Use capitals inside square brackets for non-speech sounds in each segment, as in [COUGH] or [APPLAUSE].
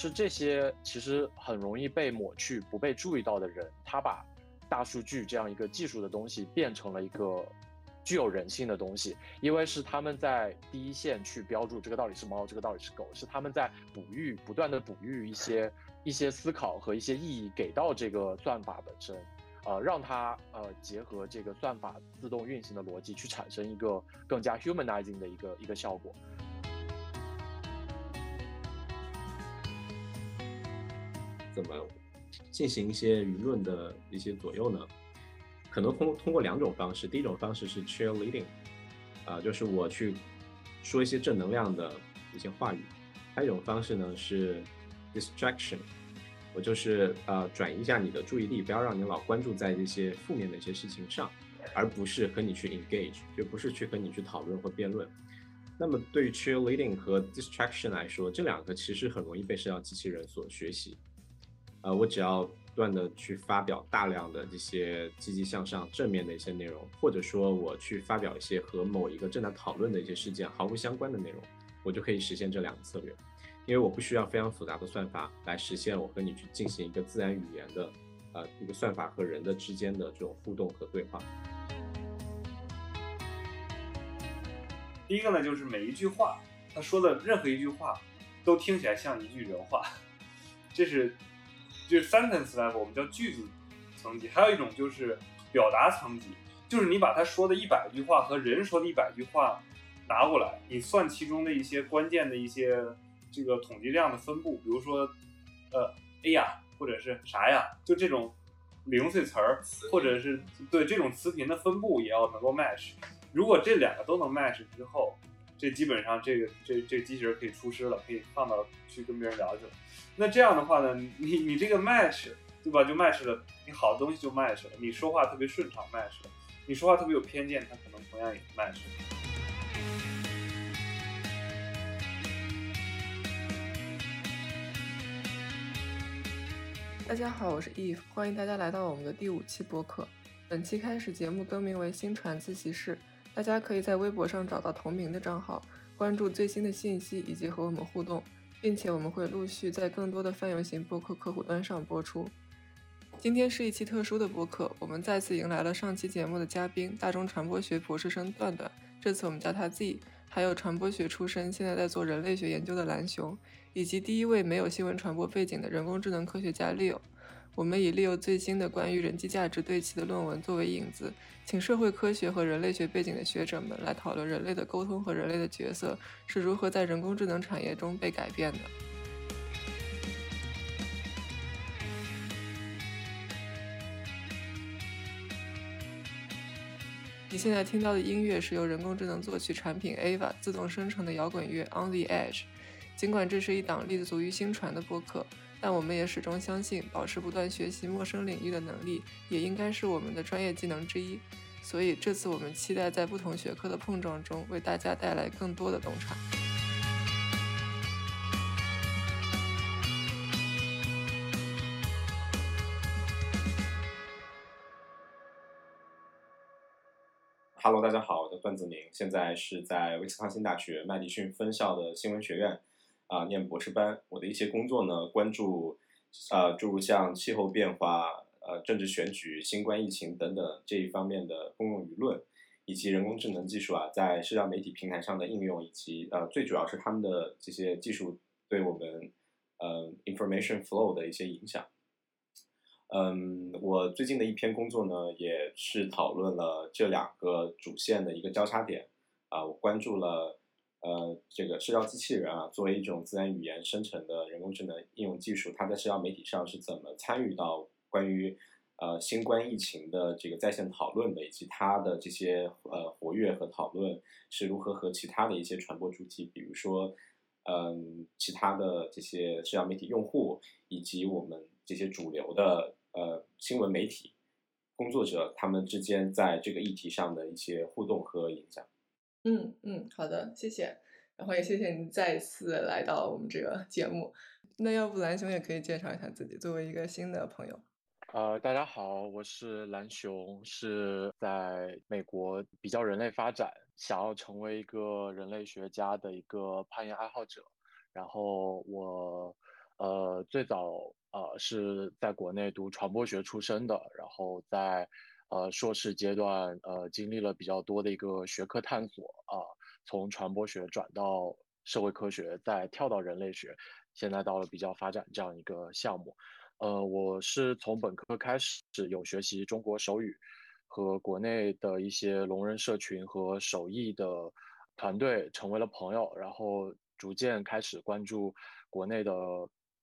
是这些其实很容易被抹去、不被注意到的人，他把大数据这样一个技术的东西变成了一个具有人性的东西，因为是他们在第一线去标注这个到底是猫，这个到底是狗，是他们在哺育，不断的哺育一些一些思考和一些意义给到这个算法本身。呃，让它呃结合这个算法自动运行的逻辑，去产生一个更加 humanizing 的一个一个效果。怎么进行一些舆论的一些左右呢？可能通通过两种方式。第一种方式是 cheerleading，啊，就是我去说一些正能量的一些话语。还有一种方式呢是 distraction。我就是呃转移一下你的注意力，不要让你老关注在这些负面的一些事情上，而不是和你去 engage，就不是去和你去讨论或辩论。那么对于 cheerleading 和 distraction 来说，这两个其实很容易被社交机器人所学习。呃，我只要不断的去发表大量的这些积极向上、正面的一些内容，或者说我去发表一些和某一个正在讨论的一些事件毫无相关的内容，我就可以实现这两个策略。因为我不需要非常复杂的算法来实现我和你去进行一个自然语言的，呃，一个算法和人的之间的这种互动和对话。第一个呢，就是每一句话，他说的任何一句话，都听起来像一句人话，这是就是 sentence level，我们叫句子层级。还有一种就是表达层级，就是你把他说的一百句话和人说的一百句话拿过来，你算其中的一些关键的一些。这个统计量的分布，比如说，呃，哎呀，或者是啥呀，就这种零碎词儿，或者是对这种词频的分布也要能够 match。如果这两个都能 match 之后，这基本上这个这这机器人可以出师了，可以放到去跟别人聊去了。那这样的话呢，你你这个 match 对吧，就 match 了，你好的东西就 match 了，你说话特别顺畅 match 了，你说话特别有偏见，它可能同样也 match。大家好，我是 Eve，欢迎大家来到我们的第五期播客。本期开始，节目更名为“新传自习室”，大家可以在微博上找到同名的账号，关注最新的信息以及和我们互动，并且我们会陆续在更多的泛用型播客客户端上播出。今天是一期特殊的播客，我们再次迎来了上期节目的嘉宾——大众传播学博士生段段，这次我们叫他 Z，还有传播学出身，现在在做人类学研究的蓝熊。以及第一位没有新闻传播背景的人工智能科学家 Leo，我们以利用最新的关于人机价值对齐的论文作为引子，请社会科学和人类学背景的学者们来讨论人类的沟通和人类的角色是如何在人工智能产业中被改变的。你现在听到的音乐是由人工智能作曲产品 Ava 自动生成的摇滚乐 On the Edge。尽管这是一档立足于新传的播客，但我们也始终相信，保持不断学习陌生领域的能力，也应该是我们的专业技能之一。所以这次我们期待在不同学科的碰撞中，为大家带来更多的洞察。Hello，大家好，我叫段子明，现在是在威斯康星大学麦迪逊分校的新闻学院。啊，念博士班，我的一些工作呢，关注，呃，诸如像气候变化、呃，政治选举、新冠疫情等等这一方面的公共舆论，以及人工智能技术啊，在社交媒体平台上的应用，以及呃，最主要是他们的这些技术对我们，呃，information flow 的一些影响。嗯，我最近的一篇工作呢，也是讨论了这两个主线的一个交叉点，啊，我关注了。呃，这个社交机器人啊，作为一种自然语言生成的人工智能应用技术，它在社交媒体上是怎么参与到关于呃新冠疫情的这个在线讨论的，以及它的这些呃活跃和讨论是如何和其他的一些传播主体，比如说嗯其他的这些社交媒体用户，以及我们这些主流的呃新闻媒体工作者，他们之间在这个议题上的一些互动和影响。嗯嗯，好的，谢谢。然后也谢谢您再次来到我们这个节目。那要不蓝熊也可以介绍一下自己，作为一个新的朋友。呃，大家好，我是蓝熊，是在美国比较人类发展，想要成为一个人类学家的一个攀岩爱好者。然后我呃，最早呃是在国内读传播学出身的，然后在呃硕士阶段呃经历了比较多的一个学科探索啊，从传播学转到社会科学，再跳到人类学，现在到了比较发展这样一个项目。呃，我是从本科开始有学习中国手语。和国内的一些聋人社群和手艺的团队成为了朋友，然后逐渐开始关注国内的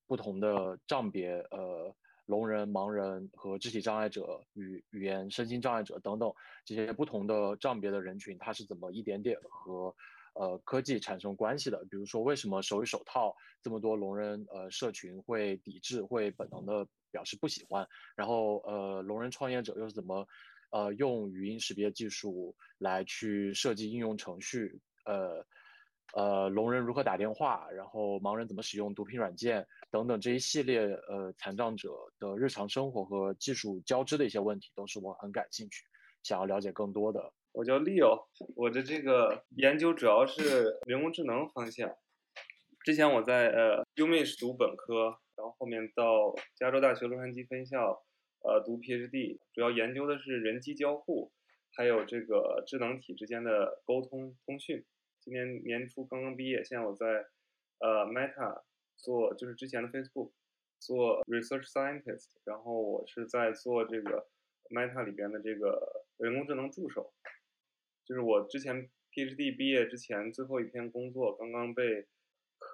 不同的障别，呃，聋人、盲人和肢体障碍者、语语言、身心障碍者等等这些不同的障别的人群，他是怎么一点点和呃科技产生关系的？比如说，为什么手语手套这么多聋人呃社群会抵制，会本能的表示不喜欢？然后呃，聋人创业者又是怎么？呃，用语音识别技术来去设计应用程序，呃，呃，聋人如何打电话，然后盲人怎么使用读屏软件等等这一系列呃残障者的日常生活和技术交织的一些问题，都是我很感兴趣，想要了解更多的。我叫 Leo，我的这个研究主要是人工智能方向。之前我在呃 UMich 读本科，然后后面到加州大学洛杉矶分校。呃，读 PhD 主要研究的是人机交互，还有这个智能体之间的沟通通讯。今年年初刚刚毕业，现在我在呃 Meta 做，就是之前的 Facebook 做 Research Scientist，然后我是在做这个 Meta 里边的这个人工智能助手。就是我之前 PhD 毕业之前最后一篇工作刚刚被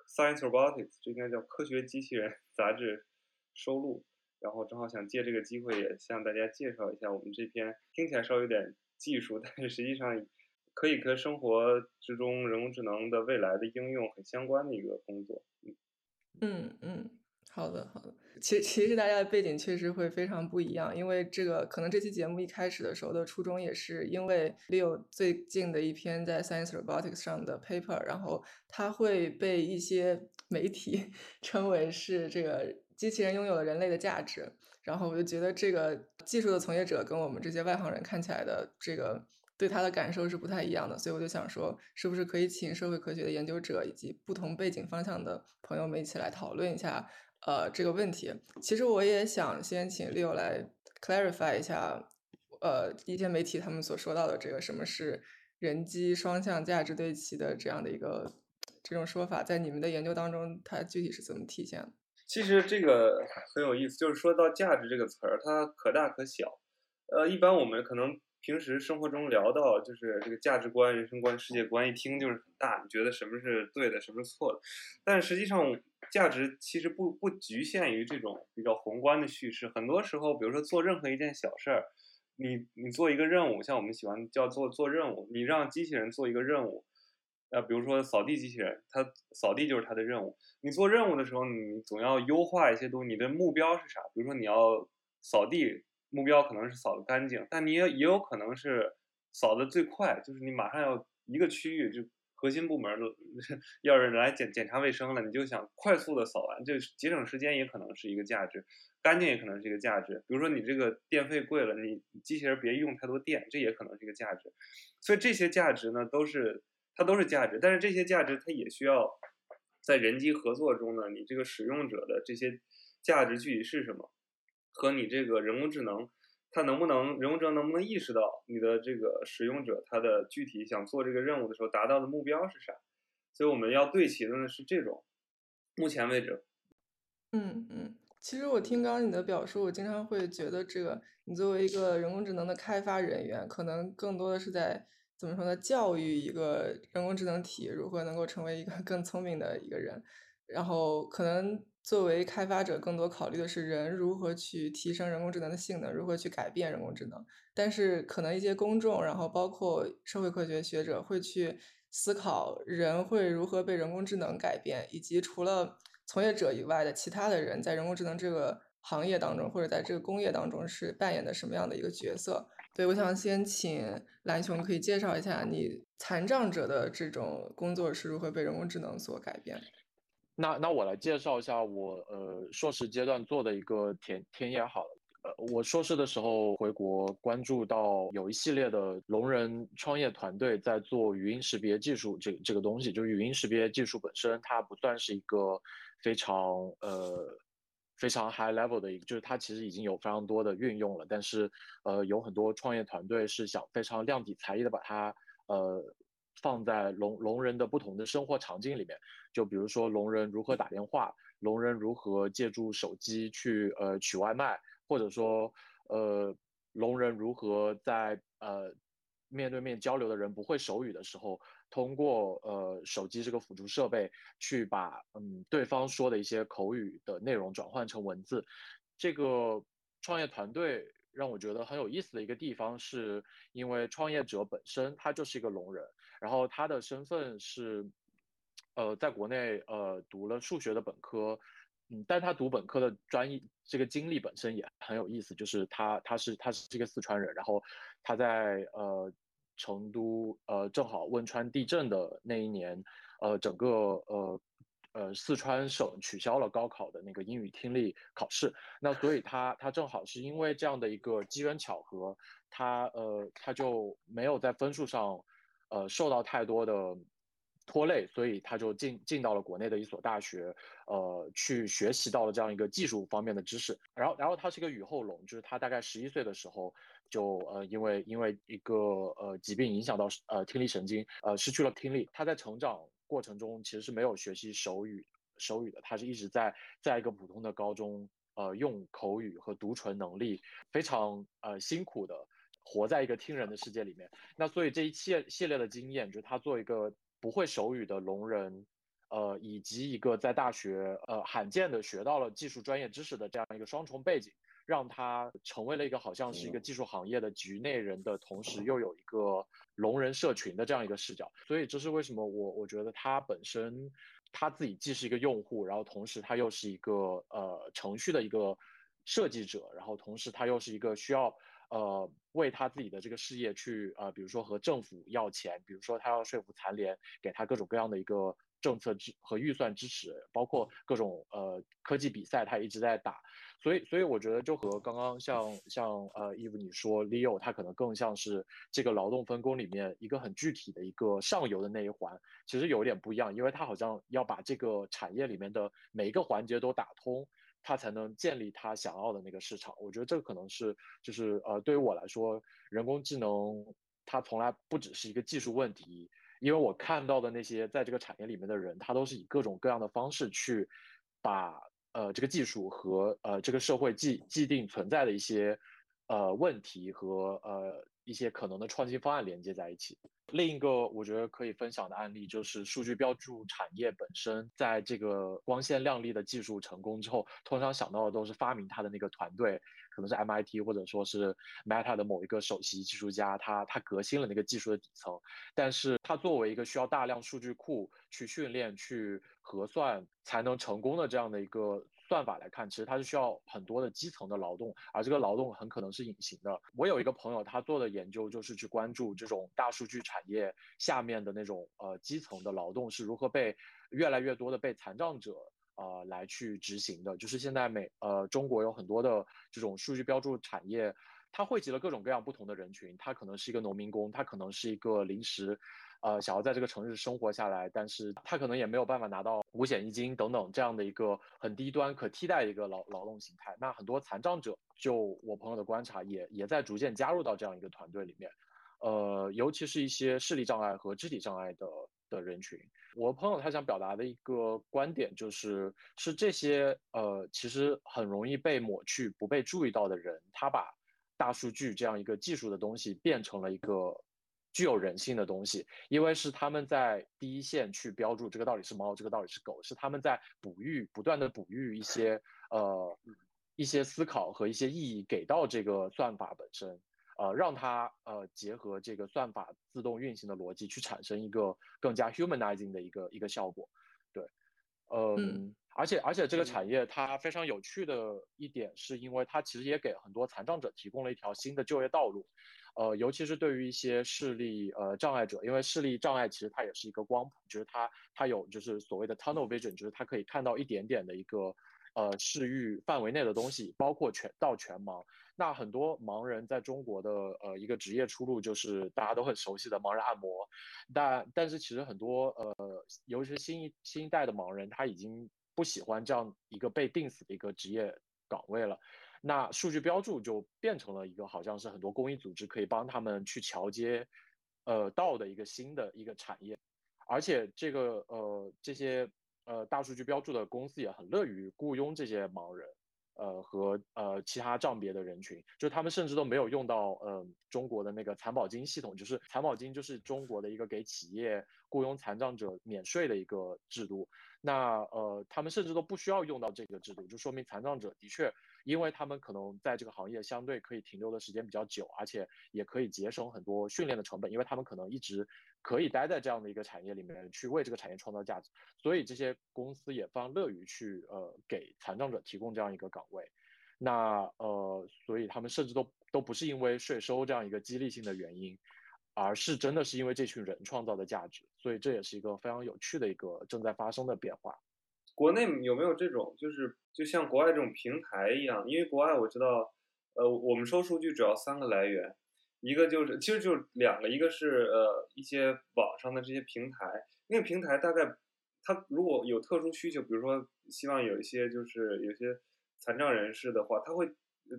Science Robotics 这应该叫科学机器人 [LAUGHS] 杂志收录。然后正好想借这个机会也向大家介绍一下我们这篇听起来稍微有点技术，但是实际上可以跟生活之中人工智能的未来的应用很相关的一个工作。嗯嗯，好的好的。其其实大家的背景确实会非常不一样，因为这个可能这期节目一开始的时候的初衷也是因为 Leo 最近的一篇在 Science Robotics 上的 paper，然后他会被一些媒体 [LAUGHS] 称为是这个。机器人拥有了人类的价值，然后我就觉得这个技术的从业者跟我们这些外行人看起来的这个对他的感受是不太一样的，所以我就想说，是不是可以请社会科学的研究者以及不同背景方向的朋友们一起来讨论一下，呃，这个问题。其实我也想先请 Leo 来 clarify 一下，呃，一些媒体他们所说到的这个什么是人机双向价值对齐的这样的一个这种说法，在你们的研究当中，它具体是怎么体现？其实这个很有意思，就是说到价值这个词儿，它可大可小。呃，一般我们可能平时生活中聊到，就是这个价值观、人生观、世界观，一听就是很大，你觉得什么是对的，什么是错的。但实际上，价值其实不不局限于这种比较宏观的叙事。很多时候，比如说做任何一件小事儿，你你做一个任务，像我们喜欢叫做做任务，你让机器人做一个任务。呃，比如说扫地机器人，它扫地就是它的任务。你做任务的时候，你总要优化一些东西。你的目标是啥？比如说你要扫地，目标可能是扫的干净，但你也也有可能是扫的最快，就是你马上要一个区域就核心部门 [LAUGHS] 要是来检检查卫生了，你就想快速的扫完，就节省时间也可能是一个价值，干净也可能是一个价值。比如说你这个电费贵了，你机器人别用太多电，这也可能是一个价值。所以这些价值呢，都是。它都是价值，但是这些价值它也需要在人机合作中呢，你这个使用者的这些价值具体是什么，和你这个人工智能它能不能人工智能能不能意识到你的这个使用者他的具体想做这个任务的时候达到的目标是啥？所以我们要对齐的呢是这种，目前为止。嗯嗯，其实我听刚刚你的表述，我经常会觉得这个你作为一个人工智能的开发人员，可能更多的是在。怎么说呢？教育一个人工智能体如何能够成为一个更聪明的一个人，然后可能作为开发者，更多考虑的是人如何去提升人工智能的性能，如何去改变人工智能。但是可能一些公众，然后包括社会科学学者会去思考人会如何被人工智能改变，以及除了从业者以外的其他的人在人工智能这个行业当中，或者在这个工业当中是扮演的什么样的一个角色。对，我想先请蓝熊可以介绍一下你残障者的这种工作是如何被人工智能所改变。那那我来介绍一下我呃硕士阶段做的一个田田野好了，呃我硕士的时候回国，关注到有一系列的聋人创业团队在做语音识别技术这这个东西，就是语音识别技术本身它不算是一个非常呃非常 high level 的一个，就是它其实已经有非常多的运用了，但是呃有很多创业团队是想非常量体裁衣的把它呃放在聋聋人的不同的生活场景里面，就比如说聋人如何打电话，聋人如何借助手机去呃取外卖。或者说，呃，聋人如何在呃面对面交流的人不会手语的时候，通过呃手机这个辅助设备去把嗯对方说的一些口语的内容转换成文字。这个创业团队让我觉得很有意思的一个地方，是因为创业者本身他就是一个聋人，然后他的身份是，呃，在国内呃读了数学的本科。嗯，但他读本科的专业，这个经历本身也很有意思。就是他，他是他是这个四川人，然后他在呃成都呃正好汶川地震的那一年，呃整个呃呃四川省取消了高考的那个英语听力考试。那所以他他正好是因为这样的一个机缘巧合，他呃他就没有在分数上呃受到太多的。拖累，所以他就进进到了国内的一所大学，呃，去学习到了这样一个技术方面的知识。然后，然后他是一个雨后聋，就是他大概十一岁的时候，就呃，因为因为一个呃疾病影响到呃听力神经，呃，失去了听力。他在成长过程中其实是没有学习手语手语的，他是一直在在一个普通的高中，呃，用口语和读唇能力非常呃辛苦的活在一个听人的世界里面。那所以这一系系列的经验，就是他做一个。不会手语的聋人，呃，以及一个在大学呃罕见的学到了技术专业知识的这样一个双重背景，让他成为了一个好像是一个技术行业的局内人的同时，又有一个聋人社群的这样一个视角。所以这是为什么我我觉得他本身他自己既是一个用户，然后同时他又是一个呃程序的一个设计者，然后同时他又是一个需要。呃，为他自己的这个事业去呃，比如说和政府要钱，比如说他要说服残联给他各种各样的一个政策支和预算支持，包括各种呃科技比赛，他一直在打。所以，所以我觉得就和刚刚像像呃，Eve 你说 Leo，他可能更像是这个劳动分工里面一个很具体的一个上游的那一环，其实有点不一样，因为他好像要把这个产业里面的每一个环节都打通。他才能建立他想要的那个市场。我觉得这个可能是，就是呃，对于我来说，人工智能它从来不只是一个技术问题，因为我看到的那些在这个产业里面的人，他都是以各种各样的方式去把呃这个技术和呃这个社会既既定存在的一些呃问题和呃一些可能的创新方案连接在一起。另一个我觉得可以分享的案例就是数据标注产业本身，在这个光鲜亮丽的技术成功之后，通常想到的都是发明它的那个团队，可能是 MIT 或者说是 Meta 的某一个首席技术家，他他革新了那个技术的底层。但是它作为一个需要大量数据库去训练、去核算才能成功的这样的一个。算法来看，其实它是需要很多的基层的劳动，而这个劳动很可能是隐形的。我有一个朋友，他做的研究就是去关注这种大数据产业下面的那种呃基层的劳动是如何被越来越多的被残障者呃来去执行的。就是现在美呃中国有很多的这种数据标注产业，它汇集了各种各样不同的人群，它可能是一个农民工，它可能是一个临时。呃，想要在这个城市生活下来，但是他可能也没有办法拿到五险一金等等这样的一个很低端可替代的一个劳劳动形态。那很多残障者，就我朋友的观察，也也在逐渐加入到这样一个团队里面。呃，尤其是一些视力障碍和肢体障碍的的人群。我朋友他想表达的一个观点就是，是这些呃，其实很容易被抹去、不被注意到的人，他把大数据这样一个技术的东西变成了一个。具有人性的东西，因为是他们在第一线去标注这个到底是猫，这个到底是狗，是他们在哺育，不断的哺育一些呃一些思考和一些意义给到这个算法本身，呃，让它呃结合这个算法自动运行的逻辑去产生一个更加 humanizing 的一个一个效果，对，嗯，而且而且这个产业它非常有趣的一点，是因为它其实也给很多残障者提供了一条新的就业道路。呃，尤其是对于一些视力呃障碍者，因为视力障碍其实它也是一个光谱，就是它它有就是所谓的 tunnel vision，就是它可以看到一点点的一个呃视域范围内的东西，包括全到全盲。那很多盲人在中国的呃一个职业出路就是大家都很熟悉的盲人按摩，但但是其实很多呃，尤其是新一新一代的盲人，他已经不喜欢这样一个被定死的一个职业岗位了。那数据标注就变成了一个好像是很多公益组织可以帮他们去桥接，呃，到的一个新的一个产业，而且这个呃这些呃大数据标注的公司也很乐于雇佣这些盲人，呃和呃其他障别的人群，就他们甚至都没有用到呃中国的那个残保金系统，就是残保金就是中国的一个给企业雇佣残障者免税的一个制度，那呃他们甚至都不需要用到这个制度，就说明残障者的确。因为他们可能在这个行业相对可以停留的时间比较久，而且也可以节省很多训练的成本，因为他们可能一直可以待在这样的一个产业里面去为这个产业创造价值，所以这些公司也非常乐于去呃给残障者提供这样一个岗位。那呃，所以他们甚至都都不是因为税收这样一个激励性的原因，而是真的是因为这群人创造的价值。所以这也是一个非常有趣的一个正在发生的变化。国内有没有这种，就是就像国外这种平台一样？因为国外我知道，呃，我们收数据主要三个来源，一个就是其实就两个，一个是呃一些网上的这些平台，那个平台大概它如果有特殊需求，比如说希望有一些就是有些残障人士的话，他会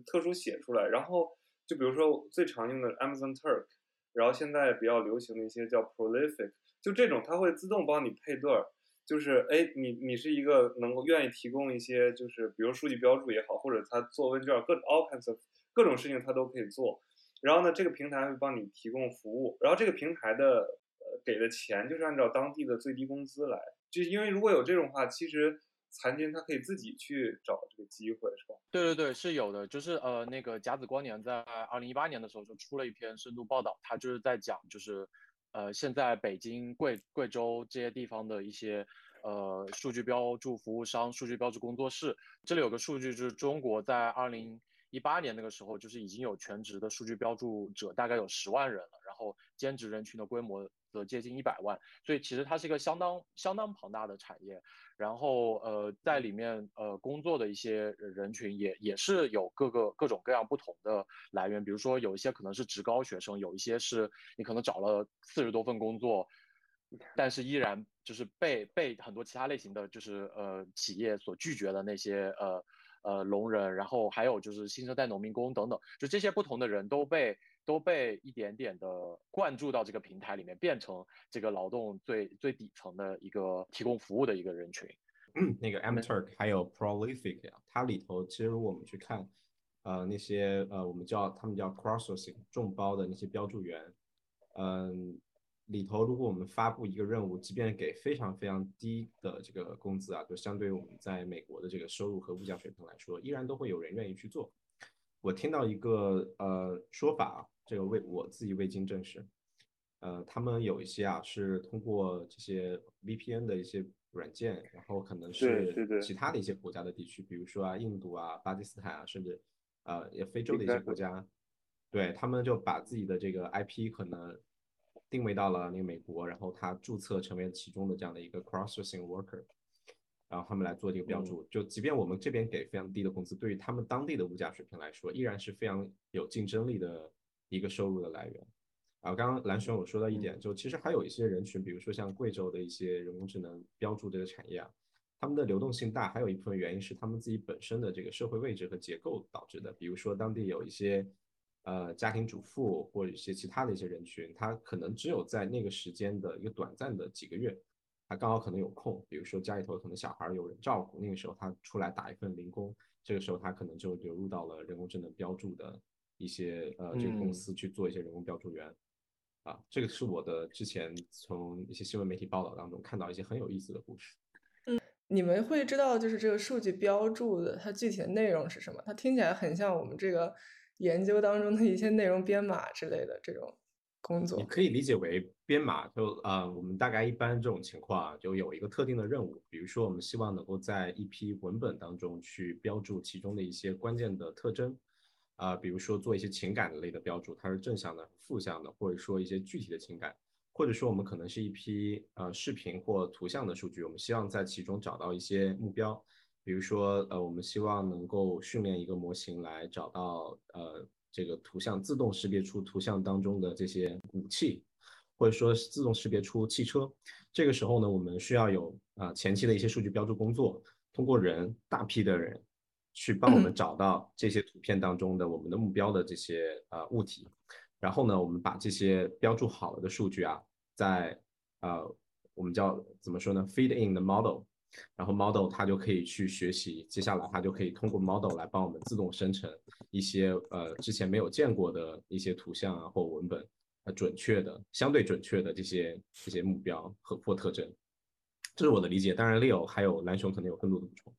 特殊写出来，然后就比如说最常用的 Amazon Turk，然后现在比较流行的一些叫 Prolific，就这种它会自动帮你配对儿。就是哎，你你是一个能够愿意提供一些，就是比如数据标注也好，或者他做问卷，各种 all kinds of 各种事情他都可以做。然后呢，这个平台会帮你提供服务，然后这个平台的呃给的钱就是按照当地的最低工资来。就因为如果有这种话，其实残疾人他可以自己去找这个机会，是吧？对对对，是有的。就是呃，那个甲子光年在二零一八年的时候就出了一篇深度报道，他就是在讲就是。呃，现在北京、贵贵州这些地方的一些呃数据标注服务商、数据标注工作室，这里有个数据，就是中国在二零一八年那个时候，就是已经有全职的数据标注者，大概有十万人了，然后兼职人群的规模。则接近一百万，所以其实它是一个相当相当庞大的产业。然后呃，在里面呃工作的一些人群也也是有各个各种各样不同的来源，比如说有一些可能是职高学生，有一些是你可能找了四十多份工作，但是依然就是被被很多其他类型的就是呃企业所拒绝的那些呃呃聋人，然后还有就是新生代农民工等等，就这些不同的人都被。都被一点点的灌注到这个平台里面，变成这个劳动最最底层的一个提供服务的一个人群。那个 Turk 还有 Prolific 啊，它里头其实如果我们去看，呃，那些呃我们叫他们叫 Crossing 众包的那些标注员，嗯，里头如果我们发布一个任务，即便给非常非常低的这个工资啊，就相对于我们在美国的这个收入和物价水平来说，依然都会有人愿意去做。我听到一个呃说法。这个未我自己未经证实，呃，他们有一些啊是通过这些 VPN 的一些软件，然后可能是其他的一些国家的地区，比如说啊印度啊、巴基斯坦啊，甚至呃也非洲的一些国家，对他们就把自己的这个 IP 可能定位到了那个美国，然后他注册成为其中的这样的一个 crossing worker，然后他们来做这个标注，就即便我们这边给非常低的工资，对于他们当地的物价水平来说，依然是非常有竞争力的。一个收入的来源，啊，刚刚蓝轩我说到一点，就其实还有一些人群，比如说像贵州的一些人工智能标注这个产业啊，他们的流动性大，还有一部分原因是他们自己本身的这个社会位置和结构导致的。比如说当地有一些呃家庭主妇或者一些其他的一些人群，他可能只有在那个时间的一个短暂的几个月，他刚好可能有空，比如说家里头可能小孩有人照顾，那个时候他出来打一份零工，这个时候他可能就流入到了人工智能标注的。一些呃，这个公司去做一些人工标注员，啊，这个是我的之前从一些新闻媒体报道当中看到一些很有意思的故事。嗯，你们会知道就是这个数据标注的它具体的内容是什么？它听起来很像我们这个研究当中的一些内容编码之类的这种工作。你可以理解为编码，就啊，我们大概一般这种情况啊，就有一个特定的任务，比如说我们希望能够在一批文本当中去标注其中的一些关键的特征。啊，比如说做一些情感类的标注，它是正向的、负向的，或者说一些具体的情感，或者说我们可能是一批呃视频或图像的数据，我们希望在其中找到一些目标，比如说，呃，我们希望能够训练一个模型来找到，呃，这个图像自动识别出图像当中的这些武器，或者说自动识别出汽车。这个时候呢，我们需要有啊前期的一些数据标注工作，通过人大批的人去帮我们找到这些图片当中的我们的目标的这些呃物体，然后呢，我们把这些标注好了的数据啊，在呃我们叫怎么说呢？feed in the model，然后 model 它就可以去学习，接下来它就可以通过 model 来帮我们自动生成一些呃之前没有见过的一些图像啊或文本，呃准确的相对准确的这些这些目标和或特征，这是我的理解。当然，Leo 还有蓝熊可能有更多的补充。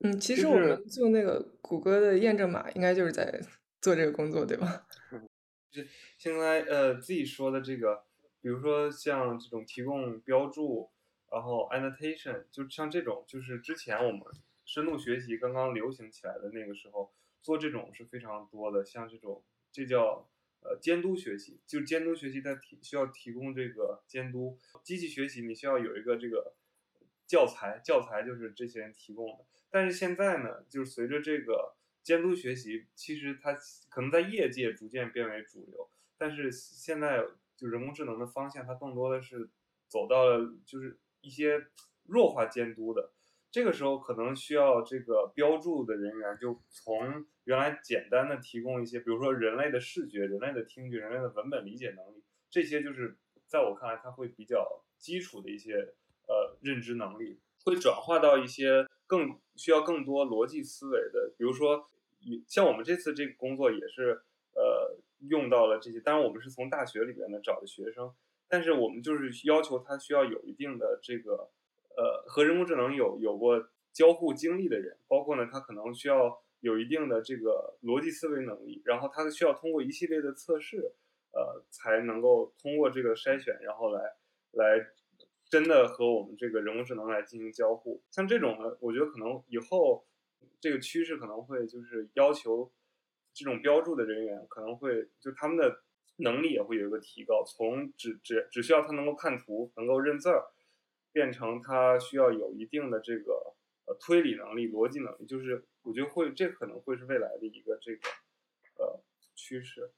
嗯，其实我们做那个谷歌的验证码，应该就是在做这个工作，对吧？[LAUGHS] 就现在呃自己说的这个。比如说像这种提供标注，然后 annotation，就像这种，就是之前我们深度学习刚刚流行起来的那个时候，做这种是非常多的。像这种，这叫呃监督学习，就监督学习它提需要提供这个监督。机器学习你需要有一个这个教材，教材就是这些人提供的。但是现在呢，就是随着这个监督学习，其实它可能在业界逐渐变为主流，但是现在。就人工智能的方向，它更多的是走到了就是一些弱化监督的。这个时候可能需要这个标注的人员，就从原来简单的提供一些，比如说人类的视觉、人类的听觉、人类的文本理解能力，这些就是在我看来，它会比较基础的一些呃认知能力，会转化到一些更需要更多逻辑思维的，比如说，像我们这次这个工作也是呃。用到了这些，当然我们是从大学里边呢找的学生，但是我们就是要求他需要有一定的这个呃和人工智能有有过交互经历的人，包括呢他可能需要有一定的这个逻辑思维能力，然后他需要通过一系列的测试，呃才能够通过这个筛选，然后来来真的和我们这个人工智能来进行交互。像这种呢，我觉得可能以后这个趋势可能会就是要求。这种标注的人员可能会就他们的能力也会有一个提高，从只只只需要他能够看图、能够认字儿，变成他需要有一定的这个呃推理能力、逻辑能力，就是我觉得会这可能会是未来的一个这个呃趋势。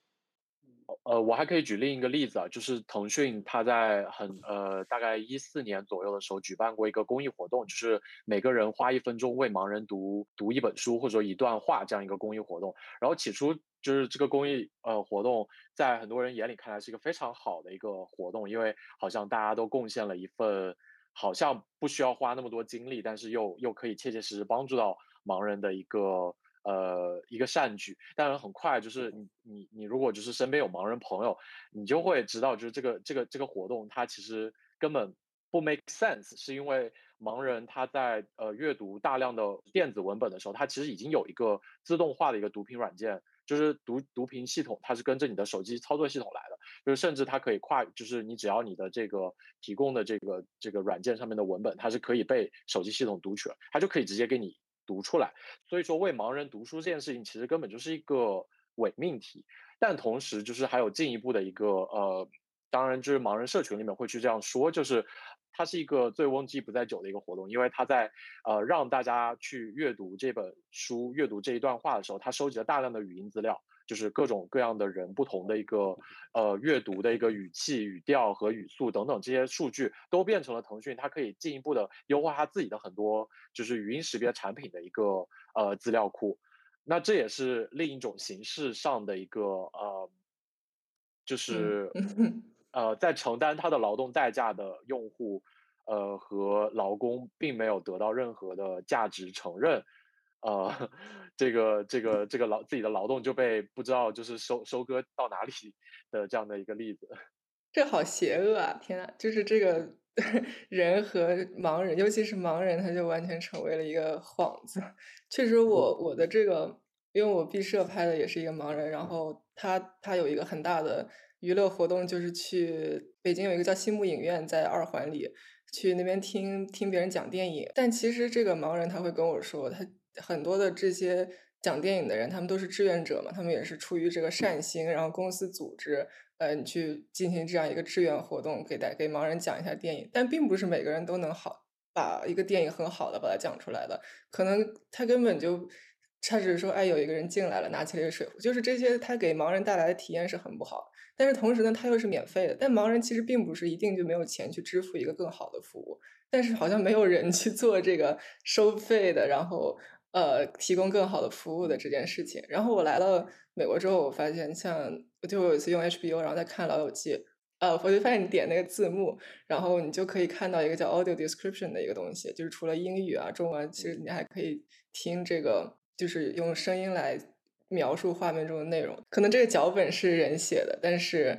呃，我还可以举另一个例子啊，就是腾讯它在很呃大概一四年左右的时候举办过一个公益活动，就是每个人花一分钟为盲人读读一本书或者一段话这样一个公益活动。然后起初就是这个公益呃活动在很多人眼里看来是一个非常好的一个活动，因为好像大家都贡献了一份好像不需要花那么多精力，但是又又可以切切实实帮助到盲人的一个。呃，一个善举，但是很快就是你你你如果就是身边有盲人朋友，你就会知道，就是这个这个这个活动它其实根本不 make sense，是因为盲人他在呃阅读大量的电子文本的时候，他其实已经有一个自动化的一个读屏软件，就是读读屏系统，它是跟着你的手机操作系统来的，就是甚至它可以跨，就是你只要你的这个提供的这个这个软件上面的文本，它是可以被手机系统读取了，它就可以直接给你。读出来，所以说为盲人读书这件事情其实根本就是一个伪命题，但同时就是还有进一步的一个呃，当然就是盲人社群里面会去这样说，就是它是一个醉翁之意不在酒的一个活动，因为他在呃让大家去阅读这本书、阅读这一段话的时候，他收集了大量的语音资料。就是各种各样的人不同的一个呃阅读的一个语气、语调和语速等等这些数据，都变成了腾讯它可以进一步的优化它自己的很多就是语音识别产品的一个呃资料库。那这也是另一种形式上的一个呃，就是 [LAUGHS] 呃在承担它的劳动代价的用户呃和劳工并没有得到任何的价值承认。呃，这个这个这个劳自己的劳动就被不知道就是收收割到哪里的这样的一个例子，这好邪恶啊！天呐，就是这个 [LAUGHS] 人和盲人，尤其是盲人，他就完全成为了一个幌子。确实，我我的这个，因为我毕设拍的也是一个盲人，然后他他有一个很大的娱乐活动，就是去北京有一个叫西木影院，在二环里去那边听听别人讲电影。但其实这个盲人他会跟我说他。很多的这些讲电影的人，他们都是志愿者嘛，他们也是出于这个善心，然后公司组织，嗯，去进行这样一个志愿活动，给大给盲人讲一下电影。但并不是每个人都能好把一个电影很好的把它讲出来的，可能他根本就他只是说，哎，有一个人进来了，拿起了一个水壶，就是这些，他给盲人带来的体验是很不好。但是同时呢，他又是免费的，但盲人其实并不是一定就没有钱去支付一个更好的服务，但是好像没有人去做这个收费的，然后呃提供更好的服务的这件事情。然后我来了美国之后，我发现像我就有一次用 HBO，然后在看《老友记》。呃，我就发现你点那个字幕，然后你就可以看到一个叫 audio description 的一个东西，就是除了英语啊、中文，其实你还可以听这个，就是用声音来描述画面中的内容。可能这个脚本是人写的，但是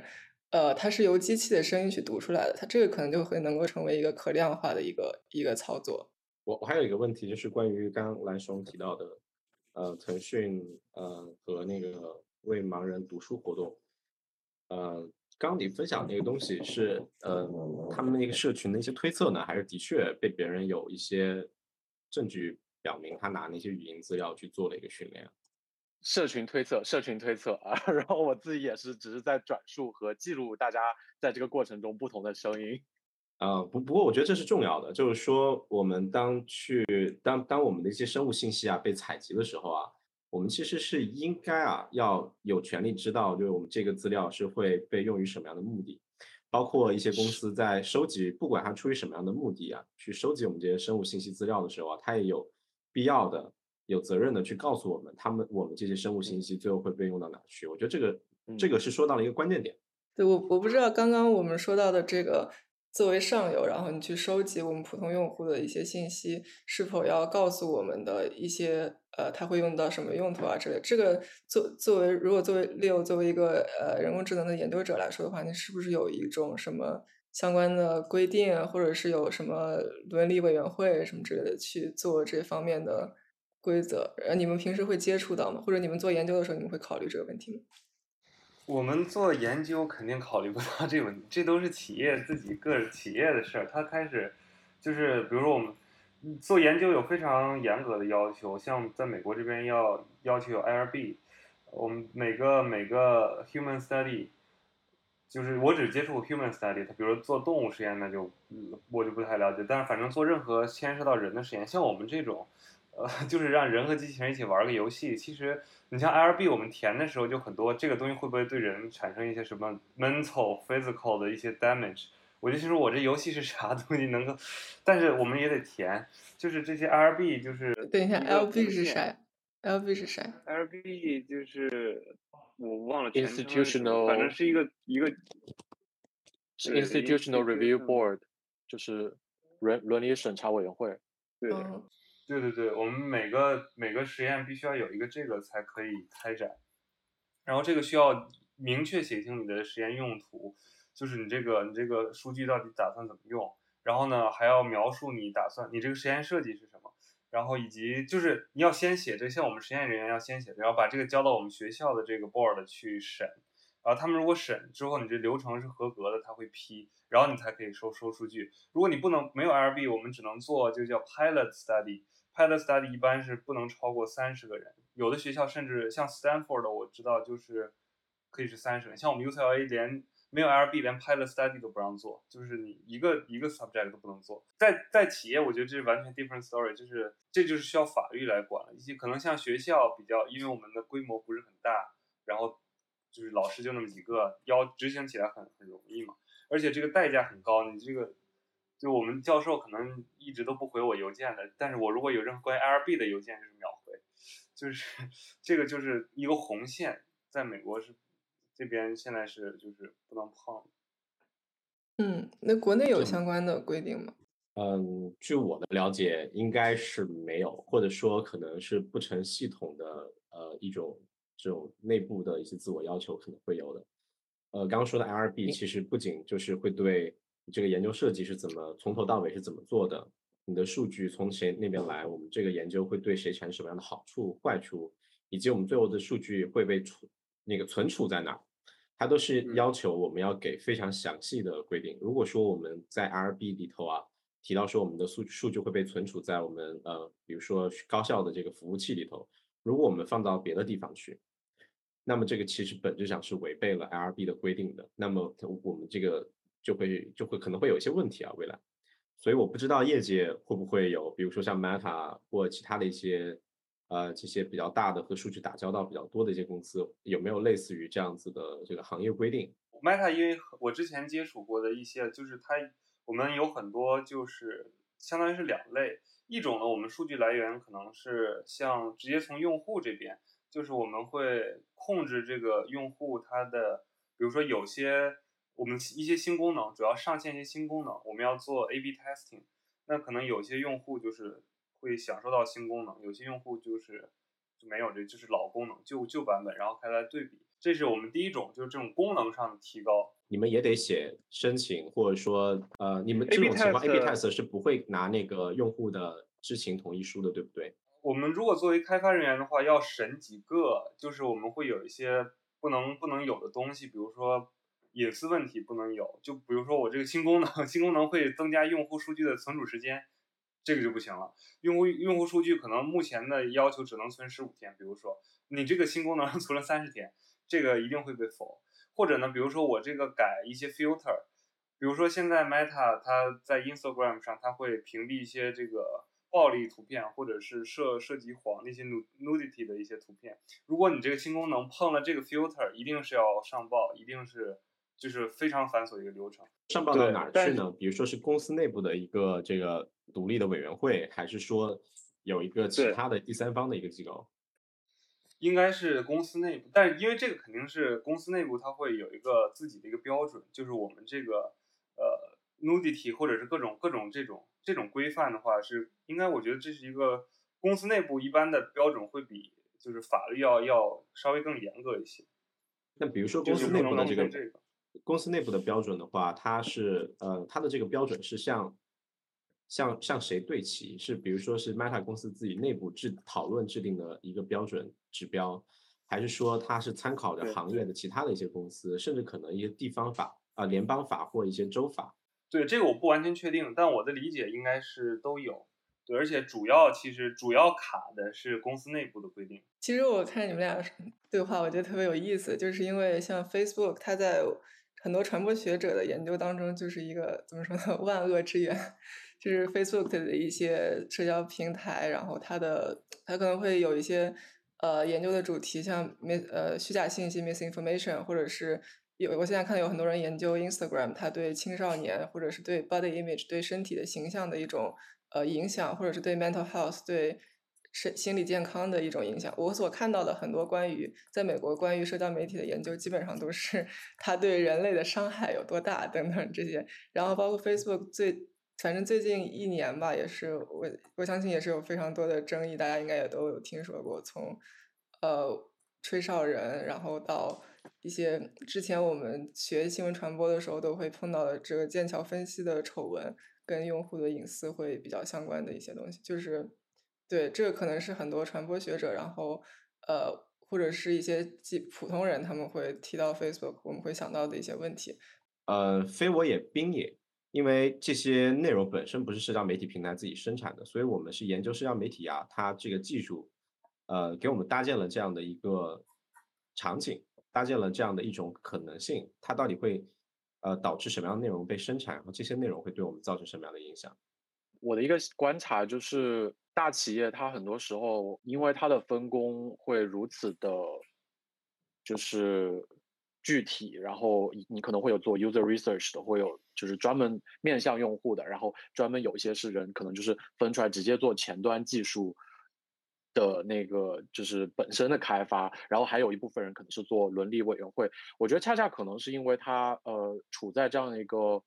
呃，它是由机器的声音去读出来的，它这个可能就会能够成为一个可量化的一个一个操作。我我还有一个问题，就是关于刚刚蓝熊提到的，呃，腾讯呃和那个为盲人读书活动，呃。刚你分享那个东西是，呃，他们那个社群的一些推测呢，还是的确被别人有一些证据表明他拿那些语音资料去做了一个训练？社群推测，社群推测啊，[LAUGHS] 然后我自己也是只是在转述和记录大家在这个过程中不同的声音。啊，不不过我觉得这是重要的，就是说我们当去当当我们的一些生物信息啊被采集的时候啊。我们其实是应该啊，要有权利知道，就是我们这个资料是会被用于什么样的目的，包括一些公司在收集，不管它出于什么样的目的啊，去收集我们这些生物信息资料的时候啊，它也有必要的、有责任的去告诉我们，他们我们这些生物信息最后会被用到哪去。我觉得这个这个是说到了一个关键点。对我我不知道刚刚我们说到的这个。作为上游，然后你去收集我们普通用户的一些信息，是否要告诉我们的一些呃，他会用到什么用途啊之类？这个作作为如果作为 Leo 作为一个呃人工智能的研究者来说的话，你是不是有一种什么相关的规定，或者是有什么伦理委员会什么之类的去做这方面的规则？呃，你们平时会接触到吗？或者你们做研究的时候，你们会考虑这个问题吗？我们做研究肯定考虑不到这个问题，这都是企业自己个企业的事儿。他开始就是，比如说我们做研究有非常严格的要求，像在美国这边要要求有 IRB，我们每个每个 human study，就是我只接触过 human study，他比如说做动物实验那就我就不太了解，但是反正做任何牵涉到人的实验，像我们这种。呃，[LAUGHS] 就是让人和机器人一起玩个游戏。其实，你像 IRB，我们填的时候就很多，这个东西会不会对人产生一些什么 mental、physical 的一些 damage？我就说，我这游戏是啥东西能够？但是我们也得填，就是这些 IRB，就是等一下，LB 是谁？LB 是谁？LB 就是我忘了，institutional，反正是一个一个是 institutional review board，就是伦伦理审查委员会。对。对对对，我们每个每个实验必须要有一个这个才可以开展，然后这个需要明确写清你的实验用途，就是你这个你这个数据到底打算怎么用，然后呢还要描述你打算你这个实验设计是什么，然后以及就是你要先写这像我们实验人员要先写，然后把这个交到我们学校的这个 board 去审，然后他们如果审之后你这流程是合格的，他会批，然后你才可以收收数据。如果你不能没有 LB，我们只能做就叫 pilot study。Pilot study 一般是不能超过三十个人，有的学校甚至像 Stanford 的我知道就是可以是三十人，像我们 UCLA 连没有 LB 连 Pilot study 都不让做，就是你一个一个 subject 都不能做。在在企业，我觉得这是完全 different story，就是这就是需要法律来管了。一些可能像学校比较，因为我们的规模不是很大，然后就是老师就那么几个，要执行起来很很容易嘛，而且这个代价很高，你这个。就我们教授可能一直都不回我邮件的，但是我如果有任何关于 RB 的邮件就是秒回，就是这个就是一个红线，在美国是这边现在是就是不能碰。嗯，那国内有相关的规定吗？嗯，据我的了解，应该是没有，或者说可能是不成系统的呃一种这种内部的一些自我要求可能会有的。呃，刚刚说的 IRB 其实不仅就是会对。这个研究设计是怎么从头到尾是怎么做的？你的数据从谁那边来？我们这个研究会对谁产生什么样的好处、坏处？以及我们最后的数据会被储那个存储在哪？它都是要求我们要给非常详细的规定。如果说我们在 RB 里头啊提到说我们的数数据会被存储在我们呃比如说高校的这个服务器里头，如果我们放到别的地方去，那么这个其实本质上是违背了 RB 的规定的。那么我们这个。就会就会可能会有一些问题啊，未来，所以我不知道业界会不会有，比如说像 Meta 或其他的一些呃这些比较大的和数据打交道比较多的一些公司，有没有类似于这样子的这个行业规定？Meta，因为我之前接触过的一些，就是它我们有很多就是相当于是两类，一种呢，我们数据来源可能是像直接从用户这边，就是我们会控制这个用户他的，比如说有些我们一些新功能，主要上线一些新功能，我们要做 A/B testing，那可能有些用户就是会享受到新功能，有些用户就是就没有这，就是老功能旧旧版本，然后开来对比。这是我们第一种，就是这种功能上的提高。你们也得写申请，或者说，呃，你们这种情况 A/B test test 是不会拿那个用户的知情同意书的，对不对？我们如果作为开发人员的话，要审几个，就是我们会有一些不能不能有的东西，比如说隐私问题不能有，就比如说我这个新功能，[LAUGHS] 新功能会增加用户数据的存储时间，这个就不行了。用户用户数据可能目前的要求只能存十五天，比如说你这个新功能 [LAUGHS] 存了三十天，这个一定会被否。或者呢，比如说我这个改一些 filter，比如说现在 Meta 它在 Instagram 上，它会屏蔽一些这个暴力图片，或者是涉涉及黄那些 nudity 的一些图片。如果你这个新功能碰了这个 filter，一定是要上报，一定是就是非常繁琐的一个流程。上报到哪儿去呢？比如说是公司内部的一个这个独立的委员会，还是说有一个其他的第三方的一个机构？应该是公司内部，但是因为这个肯定是公司内部，它会有一个自己的一个标准，就是我们这个呃 nudity 或者是各种各种这种这种规范的话，是应该我觉得这是一个公司内部一般的标准会比就是法律要要稍微更严格一些，那比如说公司内部的这个。公司内部的标准的话，它是呃，它的这个标准是向向向谁对齐？是比如说是 Meta 公司自己内部制讨论制定的一个标准指标，还是说它是参考着行业的其他的一些公司，甚至可能一些地方法啊、联邦法或一些州法？对这个我不完全确定，但我的理解应该是都有。对，而且主要其实主要卡的是公司内部的规定。其实我看你们俩对话，我觉得特别有意思，就是因为像 Facebook，它在很多传播学者的研究当中，就是一个怎么说呢，万恶之源。就是 Facebook 的一些社交平台，然后它的它可能会有一些呃研究的主题，像 mis 呃虚假信息 misinformation，或者是有我现在看到有很多人研究 Instagram，它对青少年或者是对 body image 对身体的形象的一种呃影响，或者是对 mental health 对身心理健康的一种影响。我所看到的很多关于在美国关于社交媒体的研究，基本上都是它对人类的伤害有多大等等这些。然后包括 Facebook 最反正最近一年吧，也是我我相信也是有非常多的争议，大家应该也都有听说过，从呃吹哨人，然后到一些之前我们学新闻传播的时候都会碰到的这个剑桥分析的丑闻，跟用户的隐私会比较相关的一些东西，就是对这个可能是很多传播学者，然后呃或者是一些基普通人他们会提到 Facebook，我们会想到的一些问题。呃，非我也，兵也。因为这些内容本身不是社交媒体平台自己生产的，所以我们是研究社交媒体啊，它这个技术，呃，给我们搭建了这样的一个场景，搭建了这样的一种可能性，它到底会呃导致什么样的内容被生产，然后这些内容会对我们造成什么样的影响？我的一个观察就是，大企业它很多时候因为它的分工会如此的，就是具体，然后你可能会有做 user research 的，会有就是专门面向用户的，然后专门有一些是人可能就是分出来直接做前端技术的那个就是本身的开发，然后还有一部分人可能是做伦理委员会。我觉得恰恰可能是因为它呃处在这样的一个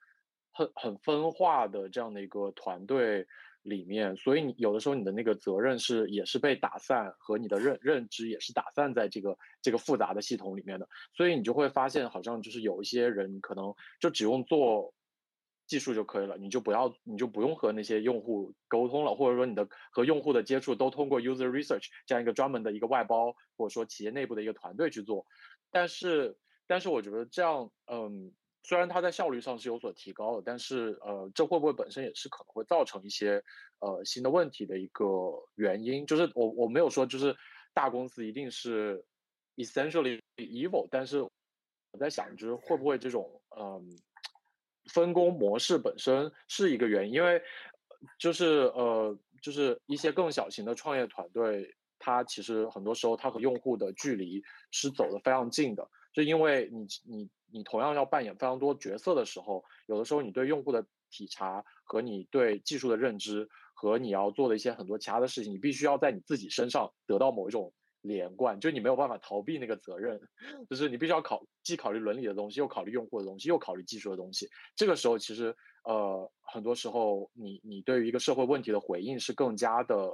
很很分化的这样的一个团队里面，所以你有的时候你的那个责任是也是被打散，和你的认认知也是打散在这个这个复杂的系统里面的，所以你就会发现好像就是有一些人可能就只用做。技术就可以了，你就不要，你就不用和那些用户沟通了，或者说你的和用户的接触都通过 user research 这样一个专门的一个外包，或者说企业内部的一个团队去做。但是，但是我觉得这样，嗯，虽然它在效率上是有所提高的，但是呃，这会不会本身也是可能会造成一些呃新的问题的一个原因？就是我我没有说就是大公司一定是 essentially evil，但是我在想，就是会不会这种嗯。分工模式本身是一个原因，因为就是呃，就是一些更小型的创业团队，它其实很多时候它和用户的距离是走得非常近的，就因为你你你同样要扮演非常多角色的时候，有的时候你对用户的体察和你对技术的认知和你要做的一些很多其他的事情，你必须要在你自己身上得到某一种。连贯，就你没有办法逃避那个责任，[LAUGHS] 就是你必须要考，既考虑伦理的东西，又考虑用户的东西，又考虑技术的东西。这个时候，其实呃，很多时候你你对于一个社会问题的回应是更加的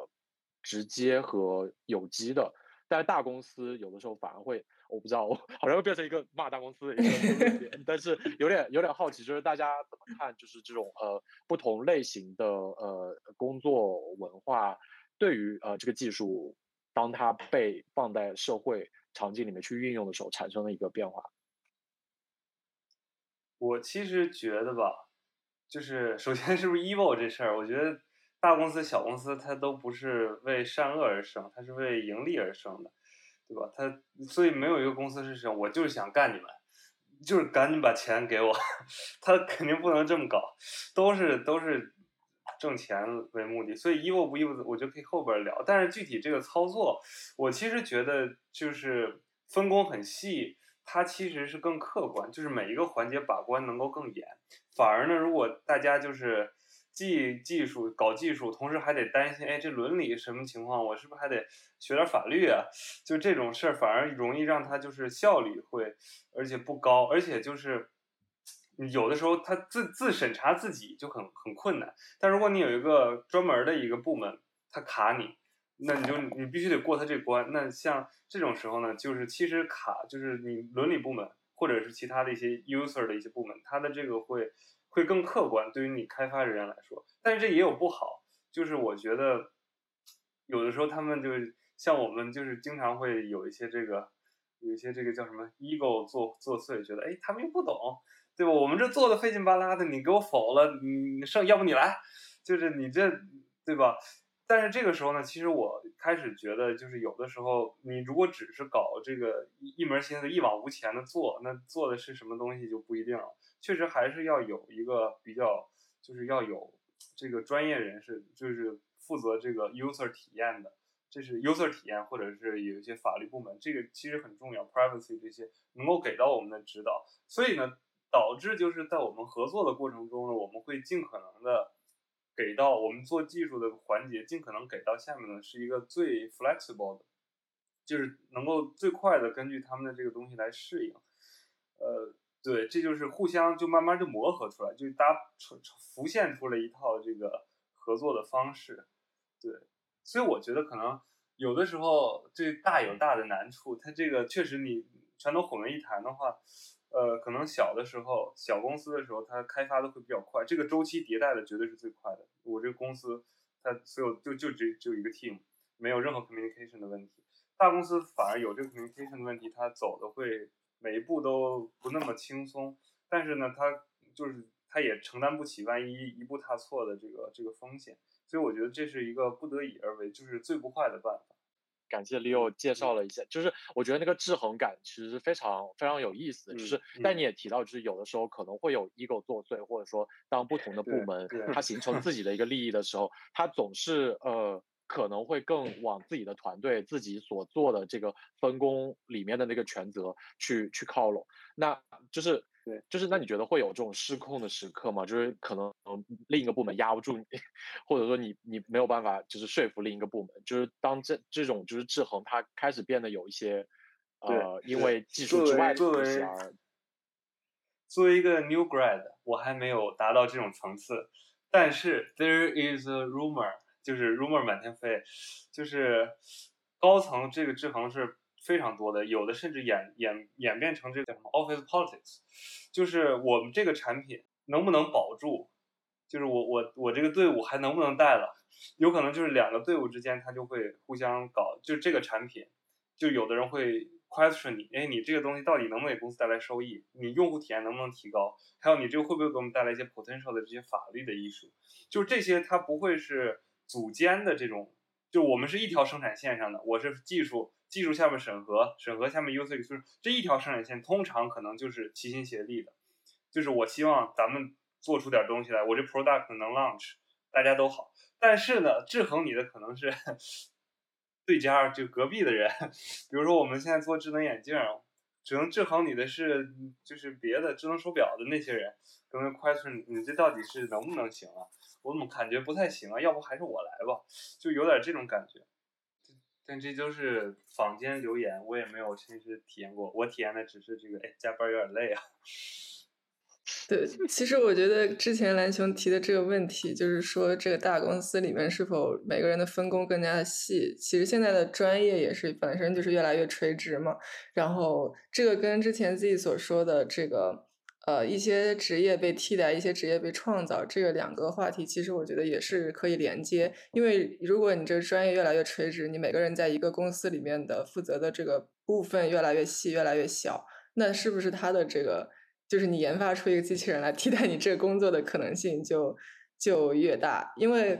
直接和有机的。但是大公司有的时候反而会，我不知道，我 [LAUGHS] 好像会变成一个骂大公司的一个 [LAUGHS] 但是有点有点好奇，就是大家怎么看，就是这种呃不同类型的呃工作文化对于呃这个技术。当它被放在社会场景里面去运用的时候，产生的一个变化。我其实觉得吧，就是首先是不是 evil 这事儿，我觉得大公司、小公司它都不是为善恶而生，它是为盈利而生的，对吧？他所以没有一个公司是想我就是想干你们，就是赶紧把钱给我，[LAUGHS] 他肯定不能这么搞，都是都是。挣钱为目的，所以 evil 不 evil，我就可以后边聊。但是具体这个操作，我其实觉得就是分工很细，它其实是更客观，就是每一个环节把关能够更严。反而呢，如果大家就是技技术搞技术，同时还得担心，哎，这伦理什么情况？我是不是还得学点法律啊？就这种事儿，反而容易让他就是效率会，而且不高，而且就是。有的时候他自自审查自己就很很困难，但如果你有一个专门的一个部门，他卡你，那你就你必须得过他这关。那像这种时候呢，就是其实卡就是你伦理部门或者是其他的一些 user 的一些部门，他的这个会会更客观，对于你开发人员来说。但是这也有不好，就是我觉得有的时候他们就像我们就是经常会有一些这个有一些这个叫什么 ego 作作祟，觉得哎他们又不懂。对吧？我们这做的费劲巴拉的，你给我否了，你剩要不你来，就是你这，对吧？但是这个时候呢，其实我开始觉得，就是有的时候，你如果只是搞这个一门心思一往无前的做，那做的是什么东西就不一定了。确实还是要有一个比较，就是要有这个专业人士，就是负责这个 user 体验的，这是 user 体验，或者是有一些法律部门，这个其实很重要，privacy 这些能够给到我们的指导。所以呢。导致就是在我们合作的过程中呢，我们会尽可能的给到我们做技术的环节，尽可能给到下面的是一个最 flexible 的，就是能够最快的根据他们的这个东西来适应。呃，对，这就是互相就慢慢就磨合出来，就搭浮现出了一套这个合作的方式。对，所以我觉得可能有的时候这大有大的难处，它这个确实你全都混为一谈的话。呃，可能小的时候，小公司的时候，它开发的会比较快，这个周期迭代的绝对是最快的。我这个公司，它所有就就只只有一个 team，没有任何 communication 的问题。大公司反而有这个 communication 的问题，它走的会每一步都不那么轻松。但是呢，他就是他也承担不起万一一步踏错的这个这个风险。所以我觉得这是一个不得已而为，就是最不坏的办法。感谢 Leo 介绍了一下，就是我觉得那个制衡感其实是非常非常有意思的。就是，但你也提到，就是有的时候可能会有 ego 作祟，或者说当不同的部门它形成自己的一个利益的时候，它总是呃可能会更往自己的团队自己所做的这个分工里面的那个权责去去靠拢。那就是。对，就是那你觉得会有这种失控的时刻吗？就是可能另一个部门压不住你，或者说你你没有办法就是说服另一个部门，就是当这这种就是制衡它开始变得有一些呃，因为技术之外的东西而。作为一个 new grad，我还没有达到这种层次，但是 there is a rumor，就是 rumor 满天飞，就是高层这个制衡是。非常多的，有的甚至演演演变成这个什么 office politics，就是我们这个产品能不能保住，就是我我我这个队伍还能不能带了，有可能就是两个队伍之间他就会互相搞，就这个产品，就有的人会 question 你，哎，你这个东西到底能不能给公司带来收益？你用户体验能不能提高？还有你这个会不会给我们带来一些 potential 的这些法律的艺术？就这些，它不会是组间的这种，就我们是一条生产线上的，我是技术。技术下面审核，审核下面 user，就是这一条生产线，通常可能就是齐心协力的。就是我希望咱们做出点东西来，我这 product 能 launch，大家都好。但是呢，制衡你的可能是对家，就隔壁的人。比如说我们现在做智能眼镜，只能制衡你的是就是别的智能手表的那些人，可能 question 你这到底是能不能行啊？我怎么感觉不太行啊？要不还是我来吧，就有点这种感觉。但这都是坊间留言，我也没有亲自体验过。我体验的只是这个，哎，加班有点累啊。[LAUGHS] 对，[LAUGHS] 其实我觉得之前蓝熊提的这个问题，就是说这个大公司里面是否每个人的分工更加的细。其实现在的专业也是本身就是越来越垂直嘛。然后这个跟之前自己所说的这个。呃，一些职业被替代，一些职业被创造，这个两个话题其实我觉得也是可以连接。因为如果你这个专业越来越垂直，你每个人在一个公司里面的负责的这个部分越来越细、越来越小，那是不是它的这个就是你研发出一个机器人来替代你这个工作的可能性就就越大？因为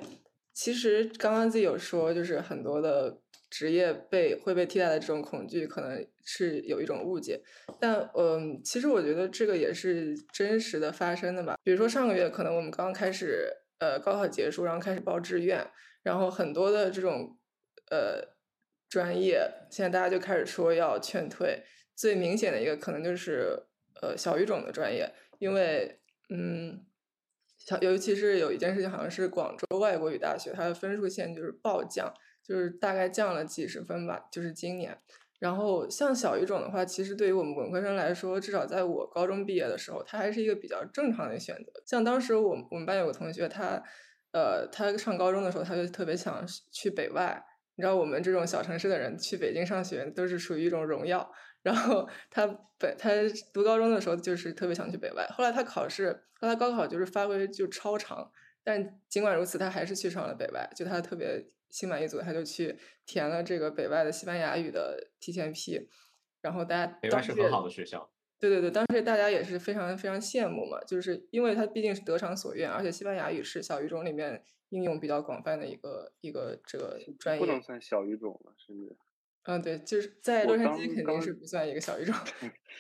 其实刚刚自己有说，就是很多的。职业被会被替代的这种恐惧，可能是有一种误解，但嗯，其实我觉得这个也是真实的发生的吧。比如说上个月，可能我们刚开始，呃，高考结束，然后开始报志愿，然后很多的这种呃专业，现在大家就开始说要劝退。最明显的一个可能就是呃小语种的专业，因为嗯，小尤其是有一件事情，好像是广州外国语大学，它的分数线就是暴降。就是大概降了几十分吧，就是今年。然后像小语种的话，其实对于我们文科生来说，至少在我高中毕业的时候，它还是一个比较正常的选择。像当时我我们班有个同学，他呃，他上高中的时候，他就特别想去北外。你知道，我们这种小城市的人去北京上学都是属于一种荣耀。然后他北他读高中的时候，就是特别想去北外。后来他考试，后来高考就是发挥就超常，但尽管如此，他还是去上了北外。就他特别。心满意足，他就去填了这个北外的西班牙语的提前批，然后大家北外是很好的学校，对对对，当时大家也是非常非常羡慕嘛，就是因为他毕竟是得偿所愿，而且西班牙语是小语种里面应用比较广泛的一个一个这个专业，不能算小语种了，是不是？嗯，对，就是在洛杉矶肯定是不算一个小语 [LAUGHS] [LAUGHS] [LAUGHS] 种，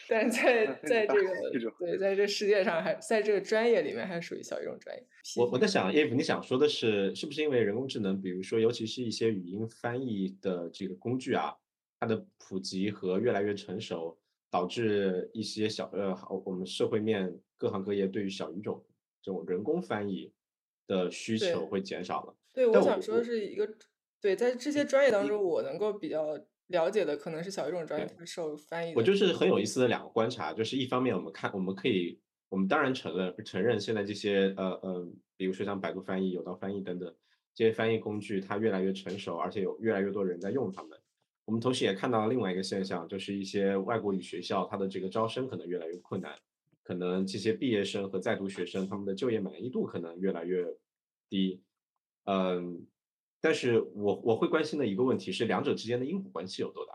但是在在这个对，在这世界上还在这个专业里面还属于小语种专业。我我在想，Eve，你想说的是，是不是因为人工智能，比如说，尤其是一些语音翻译的这个工具啊，它的普及和越来越成熟，导致一些小呃，我们社会面各行各业对于小语种这种人工翻译的需求会减少了？对，我想说的是一个对，在这些专业当中，我能够比较。了解的可能是小语种专业，它受翻译。我就是很有意思的两个观察，就是一方面我们看，我们可以，我们当然承认承认现在这些呃呃，比如说像百度翻译、有道翻译等等这些翻译工具，它越来越成熟，而且有越来越多人在用它们。我们同时也看到了另外一个现象，就是一些外国语学校，它的这个招生可能越来越困难，可能这些毕业生和在读学生他们的就业满意度可能越来越低，嗯。但是我我会关心的一个问题是，两者之间的因果关系有多大？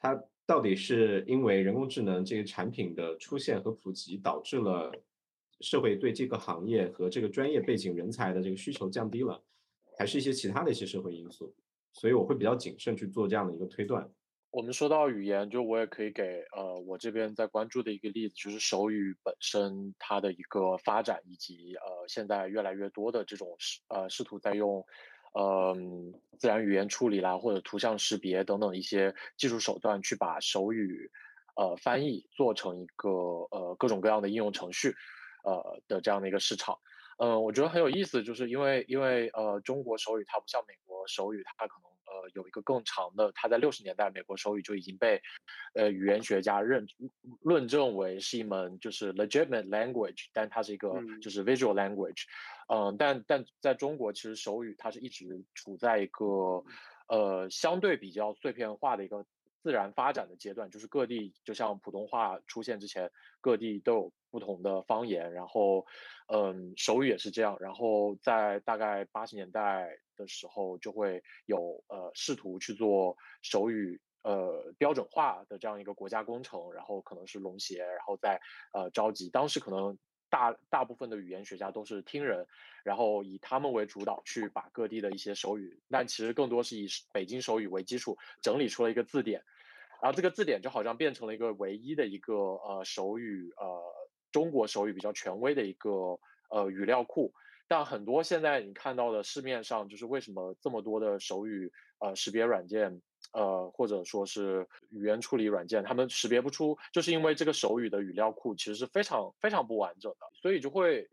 它到底是因为人工智能这个产品的出现和普及，导致了社会对这个行业和这个专业背景人才的这个需求降低了，还是一些其他的一些社会因素？所以我会比较谨慎去做这样的一个推断。我们说到语言，就我也可以给呃我这边在关注的一个例子，就是手语本身它的一个发展，以及呃现在越来越多的这种试呃试图在用。呃，自然语言处理啦，或者图像识别等等一些技术手段，去把手语，呃，翻译做成一个呃各种各样的应用程序，呃的这样的一个市场。嗯，我觉得很有意思，就是因为因为呃中国手语它不像美国手语，它可能。呃，有一个更长的，它在六十年代，美国手语就已经被，呃，语言学家认论证为是一门就是 legitimate language，但它是一个就是 visual language，嗯，但但在中国，其实手语它是一直处在一个呃相对比较碎片化的一个自然发展的阶段，就是各地就像普通话出现之前，各地都有不同的方言，然后，嗯，手语也是这样，然后在大概八十年代。的时候就会有呃试图去做手语呃标准化的这样一个国家工程，然后可能是龙协，然后再呃召集当时可能大大部分的语言学家都是听人，然后以他们为主导去把各地的一些手语，但其实更多是以北京手语为基础整理出了一个字典，然后这个字典就好像变成了一个唯一的一个呃手语呃中国手语比较权威的一个呃语料库。但很多现在你看到的市面上，就是为什么这么多的手语呃识别软件，呃或者说是语言处理软件，他们识别不出，就是因为这个手语的语料库其实是非常非常不完整的，所以就会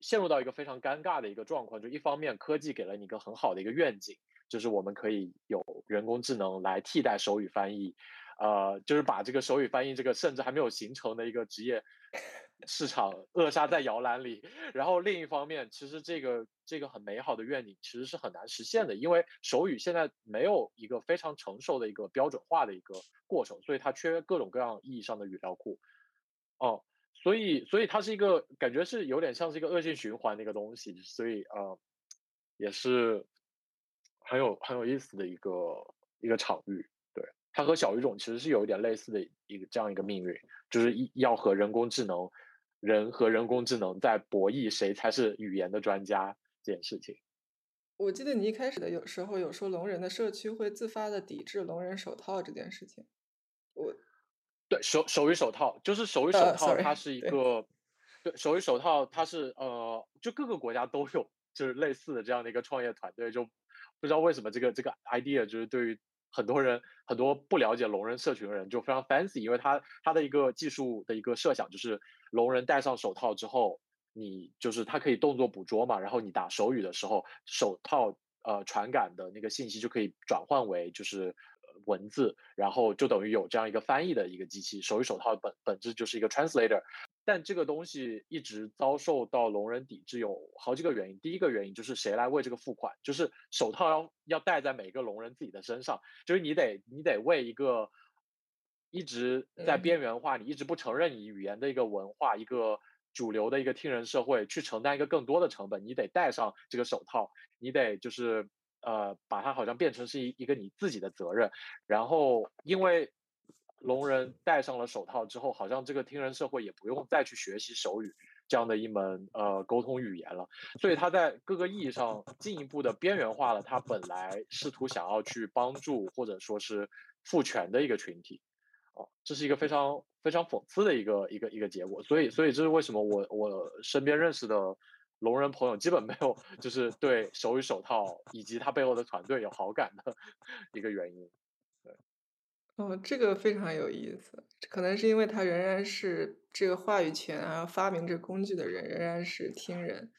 陷入到一个非常尴尬的一个状况。就一方面科技给了你一个很好的一个愿景，就是我们可以有人工智能来替代手语翻译。呃，就是把这个手语翻译这个甚至还没有形成的一个职业 [LAUGHS] 市场扼杀在摇篮里。然后另一方面，其实这个这个很美好的愿景其实是很难实现的，因为手语现在没有一个非常成熟的一个标准化的一个过程，所以它缺各种各样意义上的语料库。哦，所以所以它是一个感觉是有点像是一个恶性循环的一个东西，所以呃，也是很有很有意思的一个一个场域。它和小语种其实是有一点类似的一个这样一个命运，就是一要和人工智能，人和人工智能在博弈谁才是语言的专家这件事情。我记得你一开始的有时候有说聋人的社区会自发的抵制聋人手套这件事情。我，对手手语手套就是手语手套，它是一个对手语手套，它是呃，就各个国家都有就是类似的这样的一个创业团队，就不知道为什么这个这个 idea 就是对于。很多人很多不了解聋人社群的人就非常 fancy，因为他他的一个技术的一个设想就是聋人戴上手套之后，你就是他可以动作捕捉嘛，然后你打手语的时候，手套呃传感的那个信息就可以转换为就是文字，然后就等于有这样一个翻译的一个机器。手语手套本本质就是一个 translator。但这个东西一直遭受到聋人抵制，有好几个原因。第一个原因就是谁来为这个付款？就是手套要要戴在每个聋人自己的身上，就是你得你得为一个一直在边缘化、你一直不承认你语言的一个文化、一个主流的一个听人社会去承担一个更多的成本，你得戴上这个手套，你得就是呃把它好像变成是一一个你自己的责任，然后因为。聋人戴上了手套之后，好像这个听人社会也不用再去学习手语这样的一门呃沟通语言了，所以他在各个意义上进一步的边缘化了他本来试图想要去帮助或者说是赋权的一个群体，哦，这是一个非常非常讽刺的一个一个一个结果，所以所以这是为什么我我身边认识的聋人朋友基本没有 [LAUGHS] 就是对手语手套以及他背后的团队有好感的 [LAUGHS] 一个原因。哦，这个非常有意思，可能是因为他仍然是这个话语权啊，发明这工具的人仍然是听人，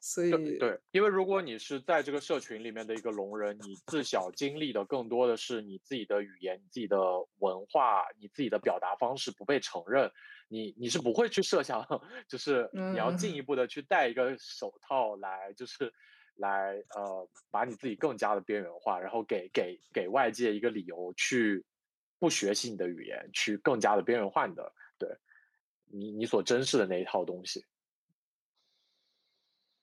所以对，因为如果你是在这个社群里面的一个聋人，你自小经历的更多的是你自己的语言、你自己的文化、你自己的表达方式不被承认，你你是不会去设想，就是你要进一步的去戴一个手套来，就是来呃把你自己更加的边缘化，然后给给给外界一个理由去。不学习你的语言，去更加的边缘化你的，对你你所珍视的那一套东西。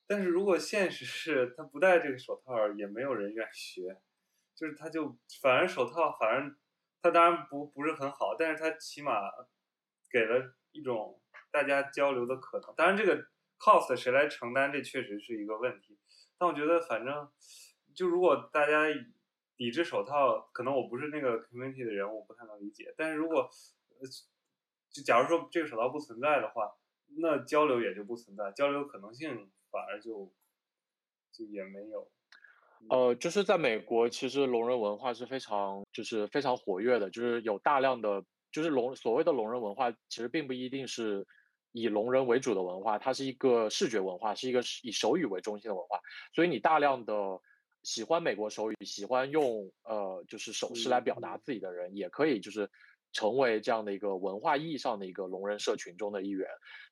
但是如果现实是他不戴这个手套，也没有人愿意学，就是他就反而手套，反而他当然不不是很好，但是他起码给了一种大家交流的可能。当然这个 cost 谁来承担，这确实是一个问题。但我觉得反正就如果大家。抵制手套，可能我不是那个 community 的人，我不太能理解。但是如果，就假如说这个手套不存在的话，那交流也就不存在，交流可能性反而就就也没有。呃，就是在美国，其实聋人文化是非常就是非常活跃的，就是有大量的就是聋所谓的聋人文化，其实并不一定是以聋人为主的文化，它是一个视觉文化，是一个以手语为中心的文化，所以你大量的。喜欢美国手语，喜欢用呃就是手势来表达自己的人，也可以就是成为这样的一个文化意义上的一个聋人社群中的一员。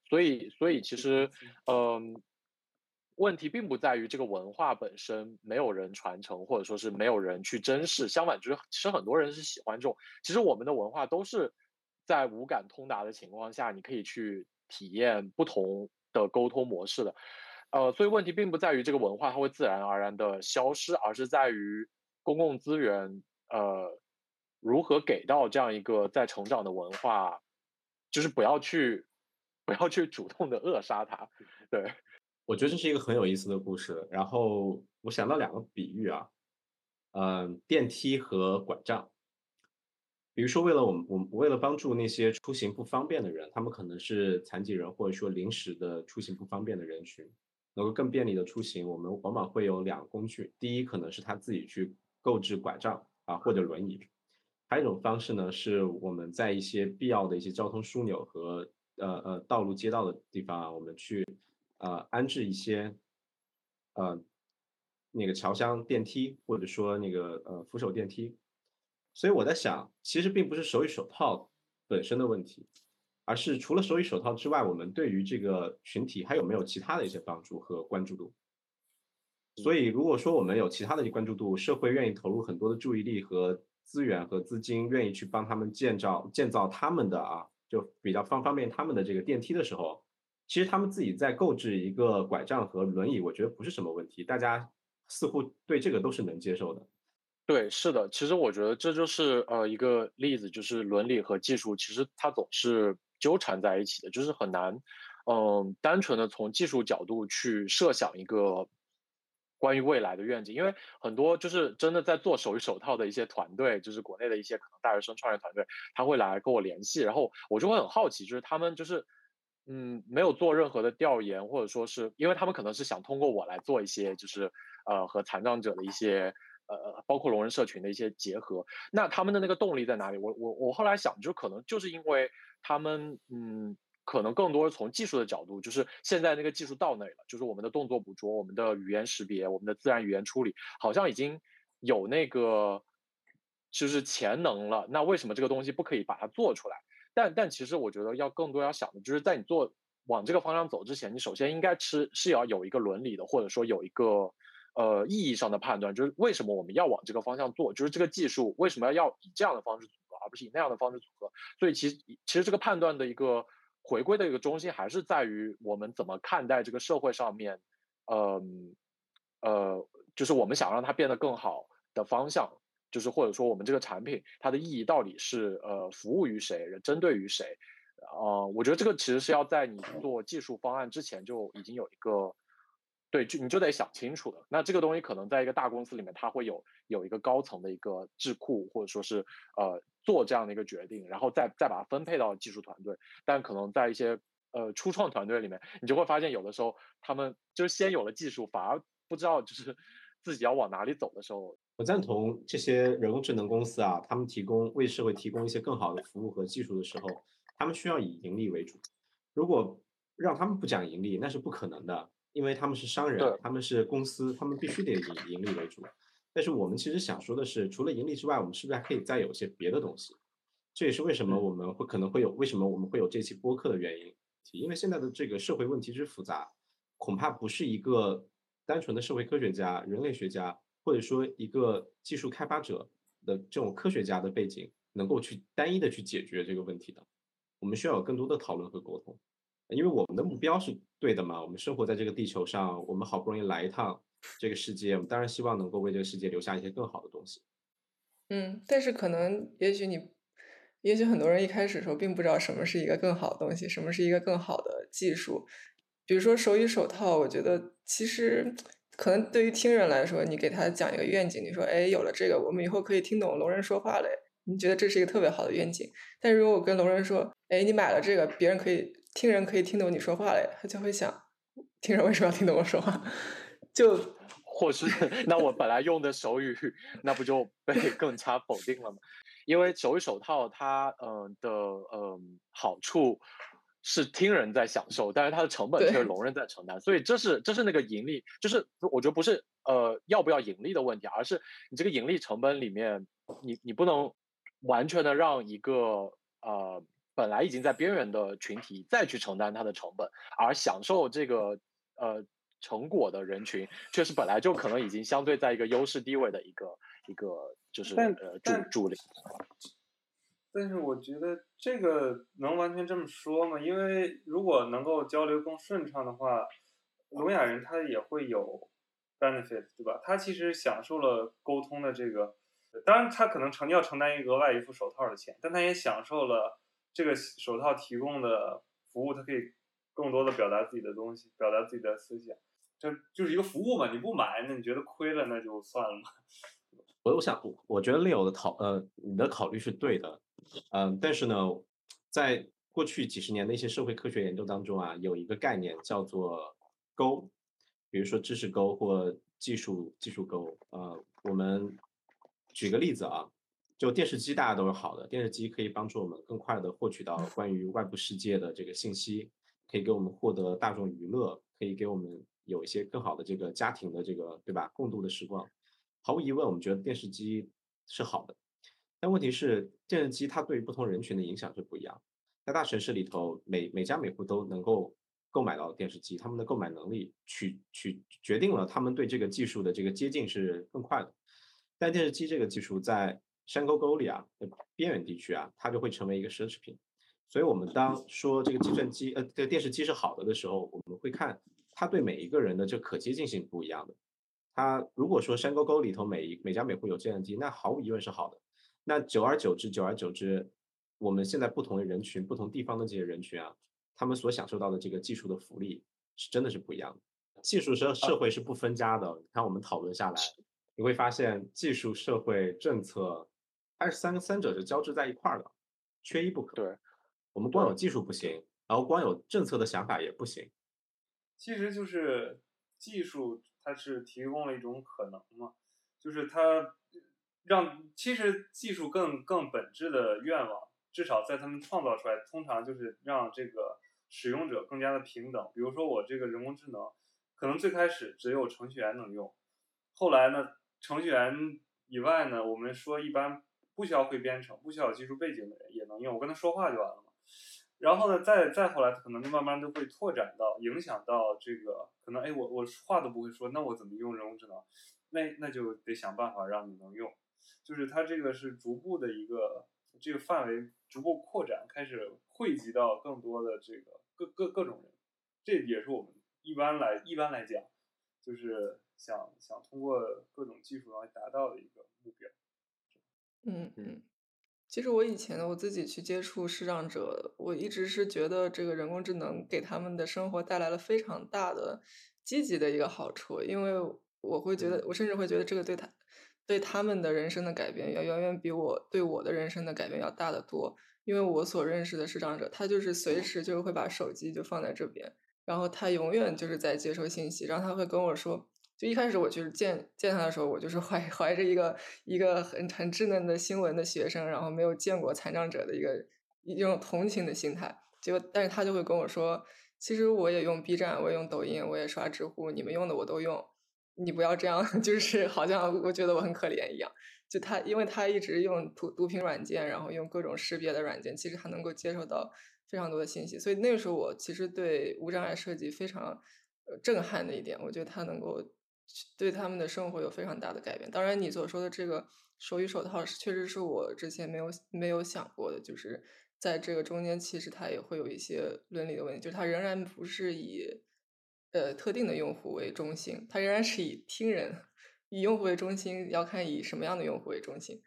所以，所以其实，嗯，问题并不在于这个文化本身没有人传承，或者说是没有人去珍视。相反，就是其实很多人是喜欢这种。其实我们的文化都是在无感通达的情况下，你可以去体验不同的沟通模式的。呃，所以问题并不在于这个文化它会自然而然的消失，而是在于公共资源呃如何给到这样一个在成长的文化，就是不要去不要去主动的扼杀它。对，我觉得这是一个很有意思的故事。然后我想到两个比喻啊，嗯，电梯和拐杖。比如说，为了我们，我们为了帮助那些出行不方便的人，他们可能是残疾人，或者说临时的出行不方便的人群，能够更便利的出行，我们往往会有两个工具。第一，可能是他自己去购置拐杖啊或者轮椅；还有一种方式呢，是我们在一些必要的一些交通枢纽和呃呃道路街道的地方啊，我们去呃安置一些呃那个桥厢电梯，或者说那个呃扶手电梯。所以我在想，其实并不是手语手套本身的问题，而是除了手语手套之外，我们对于这个群体还有没有其他的一些帮助和关注度。所以如果说我们有其他的关注度，社会愿意投入很多的注意力和资源和资金，愿意去帮他们建造建造他们的啊，就比较方方便他们的这个电梯的时候，其实他们自己在购置一个拐杖和轮椅，我觉得不是什么问题，大家似乎对这个都是能接受的。对，是的，其实我觉得这就是呃一个例子，就是伦理和技术其实它总是纠缠在一起的，就是很难，嗯，单纯的从技术角度去设想一个关于未来的愿景，因为很多就是真的在做手语手套的一些团队，就是国内的一些可能大学生创业团队，他会来跟我联系，然后我就会很好奇，就是他们就是嗯没有做任何的调研，或者说是因为他们可能是想通过我来做一些就是呃和残障者的一些。呃，包括聋人社群的一些结合，那他们的那个动力在哪里？我我我后来想，就可能就是因为他们，嗯，可能更多是从技术的角度，就是现在那个技术到那里了，就是我们的动作捕捉、我们的语言识别、我们的自然语言处理，好像已经有那个就是潜能了。那为什么这个东西不可以把它做出来？但但其实我觉得要更多要想的就是在你做往这个方向走之前，你首先应该吃是要有一个伦理的，或者说有一个。呃，意义上的判断就是为什么我们要往这个方向做，就是这个技术为什么要要以这样的方式组合，而不是以那样的方式组合。所以其实其实这个判断的一个回归的一个中心还是在于我们怎么看待这个社会上面，呃呃，就是我们想让它变得更好的方向，就是或者说我们这个产品它的意义到底是呃服务于谁，针对于谁？呃，我觉得这个其实是要在你做技术方案之前就已经有一个。对，就你就得想清楚了。那这个东西可能在一个大公司里面，它会有有一个高层的一个智库，或者说是呃做这样的一个决定，然后再再把它分配到技术团队。但可能在一些呃初创团队里面，你就会发现有的时候他们就是先有了技术，反而不知道就是 [LAUGHS] 自己要往哪里走的时候。我赞同这些人工智能公司啊，他们提供为社会提供一些更好的服务和技术的时候，他们需要以盈利为主。如果让他们不讲盈利，那是不可能的。因为他们是商人，他们是公司，他们必须得以盈利为主。但是我们其实想说的是，除了盈利之外，我们是不是还可以再有一些别的东西？这也是为什么我们会可能会有为什么我们会有这期播客的原因。因为现在的这个社会问题之复杂，恐怕不是一个单纯的社会科学家、人类学家，或者说一个技术开发者的这种科学家的背景能够去单一的去解决这个问题的。我们需要有更多的讨论和沟通。因为我们的目标是对的嘛，我们生活在这个地球上，我们好不容易来一趟这个世界，我们当然希望能够为这个世界留下一些更好的东西。嗯，但是可能也许你，也许很多人一开始的时候并不知道什么是一个更好的东西，什么是一个更好的技术。比如说手语手套，我觉得其实可能对于听人来说，你给他讲一个愿景，你说哎，有了这个，我们以后可以听懂聋人说话嘞，你觉得这是一个特别好的愿景。但如果我跟聋人说，哎，你买了这个，别人可以。听人可以听懂你说话嘞，他就会想，听人为什么要听懂我说话？[LAUGHS] 就或是那我本来用的手语，那不就被更加否定了吗？因为手语手套它嗯的嗯好处是听人在享受，但是它的成本却是聋人在承担，所以这是这是那个盈利，就是我觉得不是呃要不要盈利的问题，而是你这个盈利成本里面，你你不能完全的让一个呃。本来已经在边缘的群体再去承担它的成本，而享受这个呃成果的人群，却是本来就可能已经相对在一个优势地位的一个一个就是呃助助力。但是我觉得这个能完全这么说吗？因为如果能够交流更顺畅的话，聋哑人他也会有 benefit，对吧？他其实享受了沟通的这个，当然他可能承要承担一个额外一副手套的钱，但他也享受了。这个手套提供的服务，它可以更多的表达自己的东西，表达自己的思想，这就是一个服务嘛。你不买，那你觉得亏了，那就算了嘛。[LAUGHS] 我我想，我觉得 Leo 的考呃，你的考虑是对的，嗯，但是呢，在过去几十年的一些社会科学研究当中啊，有一个概念叫做沟，比如说知识沟或技术技术沟。呃，我们举个例子啊，就电视机大家都是好的，电视机可以帮助我们更快的获取到 [LAUGHS] 关于外部世界的这个信息，可以给我们获得大众娱乐，可以给我们有一些更好的这个家庭的这个对吧共度的时光。毫无疑问，我们觉得电视机是好的。但问题是，电视机它对于不同人群的影响是不一样。在大城市里头，每每家每户都能够购买到电视机，他们的购买能力取取决定了他们对这个技术的这个接近是更快的。但电视机这个技术在山沟沟里啊，边远地区啊，它就会成为一个奢侈品。所以，我们当说这个计算机呃这个电视机是好的的时候，我们会看它对每一个人的这可接近性不一样的。它如果说山沟沟里头每一每家每户有计算机，那毫无疑问是好的。那久而久之，久而久之，我们现在不同的人群、不同地方的这些人群啊，他们所享受到的这个技术的福利是真的是不一样的。技术社社会是不分家的。你看我们讨论下来，你会发现技术、社会、政策，它是三个三者是交织在一块儿的，缺一不可。对，我们光有技术不行，然后光有政策的想法也不行。其实就是技术，它是提供了一种可能嘛，就是它。让其实技术更更本质的愿望，至少在他们创造出来，通常就是让这个使用者更加的平等。比如说我这个人工智能，可能最开始只有程序员能用，后来呢，程序员以外呢，我们说一般不需要会编程、不需要技术背景的人也能用，我跟他说话就完了嘛。然后呢，再再后来，可能就慢慢都会拓展到影响到这个，可能哎，我我话都不会说，那我怎么用人工智能？那那就得想办法让你能用。就是它这个是逐步的一个这个范围逐步扩展，开始汇集到更多的这个各各各种人，这也是我们一般来一般来讲，就是想想通过各种技术来达到的一个目标。嗯嗯，其实我以前我自己去接触视障者，我一直是觉得这个人工智能给他们的生活带来了非常大的积极的一个好处，因为我会觉得，我甚至会觉得这个对他。对他们的人生的改变要远远比我对我的人生的改变要大得多，因为我所认识的视障者，他就是随时就是会把手机就放在这边，然后他永远就是在接收信息，然后他会跟我说，就一开始我就是见见他的时候，我就是怀 [LAUGHS] 怀着一个一个很很稚嫩的新闻的学生，然后没有见过残障者的一个一种同情的心态，结果但是他就会跟我说，其实我也用 B 站，我也用抖音，我也刷知乎，你们用的我都用。你不要这样，[LAUGHS] 就是好像我觉得我很可怜一样。就他，因为他一直用读读屏软件，然后用各种识别的软件，其实他能够接受到非常多的信息。所以那个时候，我其实对无障碍设计非常震撼的一点，我觉得他能够对他们的生活有非常大的改变。当然，你所说的这个手语手套，确实是我之前没有没有想过的，就是在这个中间，其实它也会有一些伦理的问题，就是它仍然不是以。呃，特定的用户为中心，它仍然是以听人、以用户为中心，要看以什么样的用户为中心。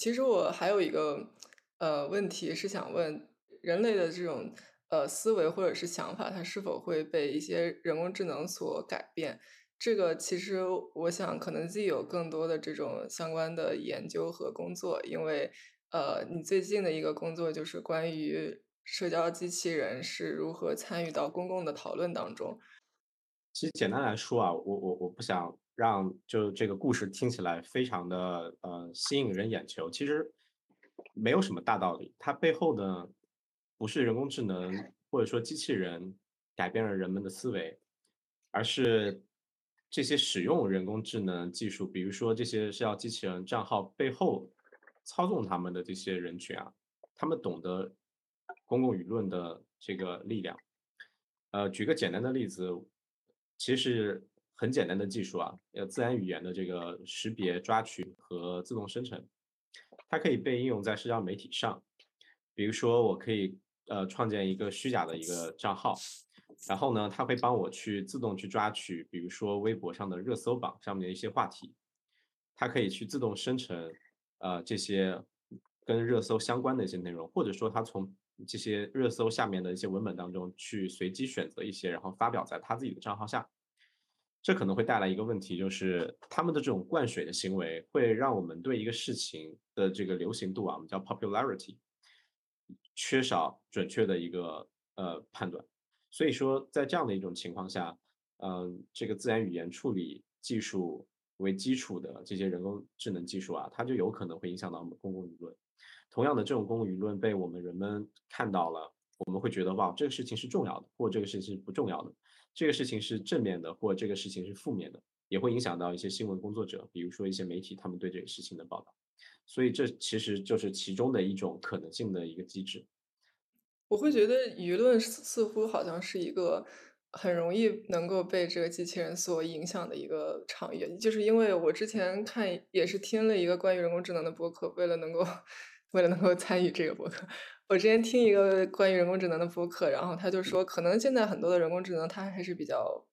其实我还有一个呃问题是想问，人类的这种。呃，思维或者是想法，它是否会被一些人工智能所改变？这个其实我想，可能自己有更多的这种相关的研究和工作。因为，呃，你最近的一个工作就是关于社交机器人是如何参与到公共的讨论当中。其实简单来说啊，我我我不想让就这个故事听起来非常的呃吸引人眼球，其实没有什么大道理，它背后的。不是人工智能或者说机器人改变了人们的思维，而是这些使用人工智能技术，比如说这些社交机器人账号背后操纵他们的这些人群啊，他们懂得公共舆论的这个力量。呃，举个简单的例子，其实很简单的技术啊，呃，自然语言的这个识别、抓取和自动生成，它可以被应用在社交媒体上，比如说我可以。呃，创建一个虚假的一个账号，然后呢，它会帮我去自动去抓取，比如说微博上的热搜榜上面的一些话题，它可以去自动生成，呃，这些跟热搜相关的一些内容，或者说他从这些热搜下面的一些文本当中去随机选择一些，然后发表在他自己的账号下。这可能会带来一个问题，就是他们的这种灌水的行为，会让我们对一个事情的这个流行度啊，我们叫 popularity，缺少准确的一个呃判断。所以说，在这样的一种情况下，嗯，这个自然语言处理技术为基础的这些人工智能技术啊，它就有可能会影响到我们公共舆论。同样的，这种公共舆论被我们人们看到了，我们会觉得哇，这个事情是重要的，或这个事情是不重要的。这个事情是正面的，或这个事情是负面的，也会影响到一些新闻工作者，比如说一些媒体，他们对这个事情的报道。所以这其实就是其中的一种可能性的一个机制。我会觉得舆论似乎好像是一个很容易能够被这个机器人所影响的一个场域，就是因为我之前看也是听了一个关于人工智能的博客，为了能够 [LAUGHS] 为了能够参与这个博客。我之前听一个关于人工智能的播客，然后他就说，可能现在很多的人工智能它还是比较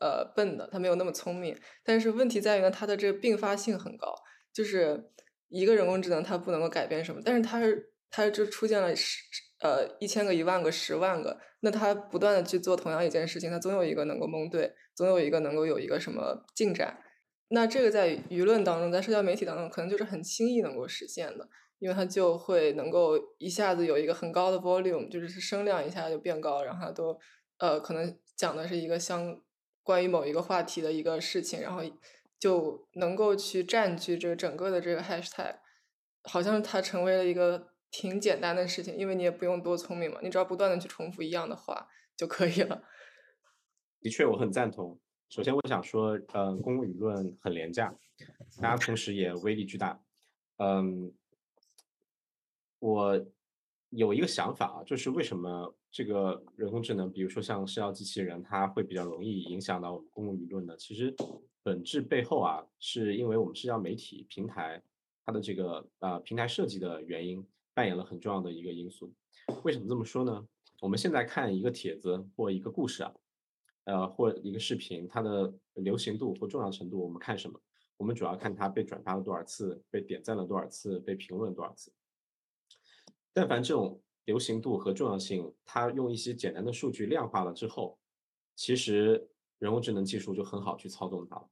呃笨的，它没有那么聪明。但是问题在于呢，它的这个并发性很高，就是一个人工智能它不能够改变什么，但是它是它就出现了十呃一千个、一万个、十万个，那它不断的去做同样一件事情，它总有一个能够蒙对，总有一个能够有一个什么进展。那这个在舆论当中，在社交媒体当中，可能就是很轻易能够实现的。因为它就会能够一下子有一个很高的 volume，就是声量一下就变高，然后它都呃可能讲的是一个相关于某一个话题的一个事情，然后就能够去占据这个整个的这个 hashtag，好像它成为了一个挺简单的事情，因为你也不用多聪明嘛，你只要不断的去重复一样的话就可以了。的确，我很赞同。首先，我想说，嗯，公共舆论很廉价，大家同时也威力巨大，嗯。我有一个想法啊，就是为什么这个人工智能，比如说像社交机器人，它会比较容易影响到我们公共舆论呢？其实本质背后啊，是因为我们社交媒体平台它的这个啊平台设计的原因扮演了很重要的一个因素。为什么这么说呢？我们现在看一个帖子或一个故事啊，呃或一个视频，它的流行度或重要程度，我们看什么？我们主要看它被转发了多少次，被点赞了多少次，被评论多少次。但凡这种流行度和重要性，它用一些简单的数据量化了之后，其实人工智能技术就很好去操纵它了。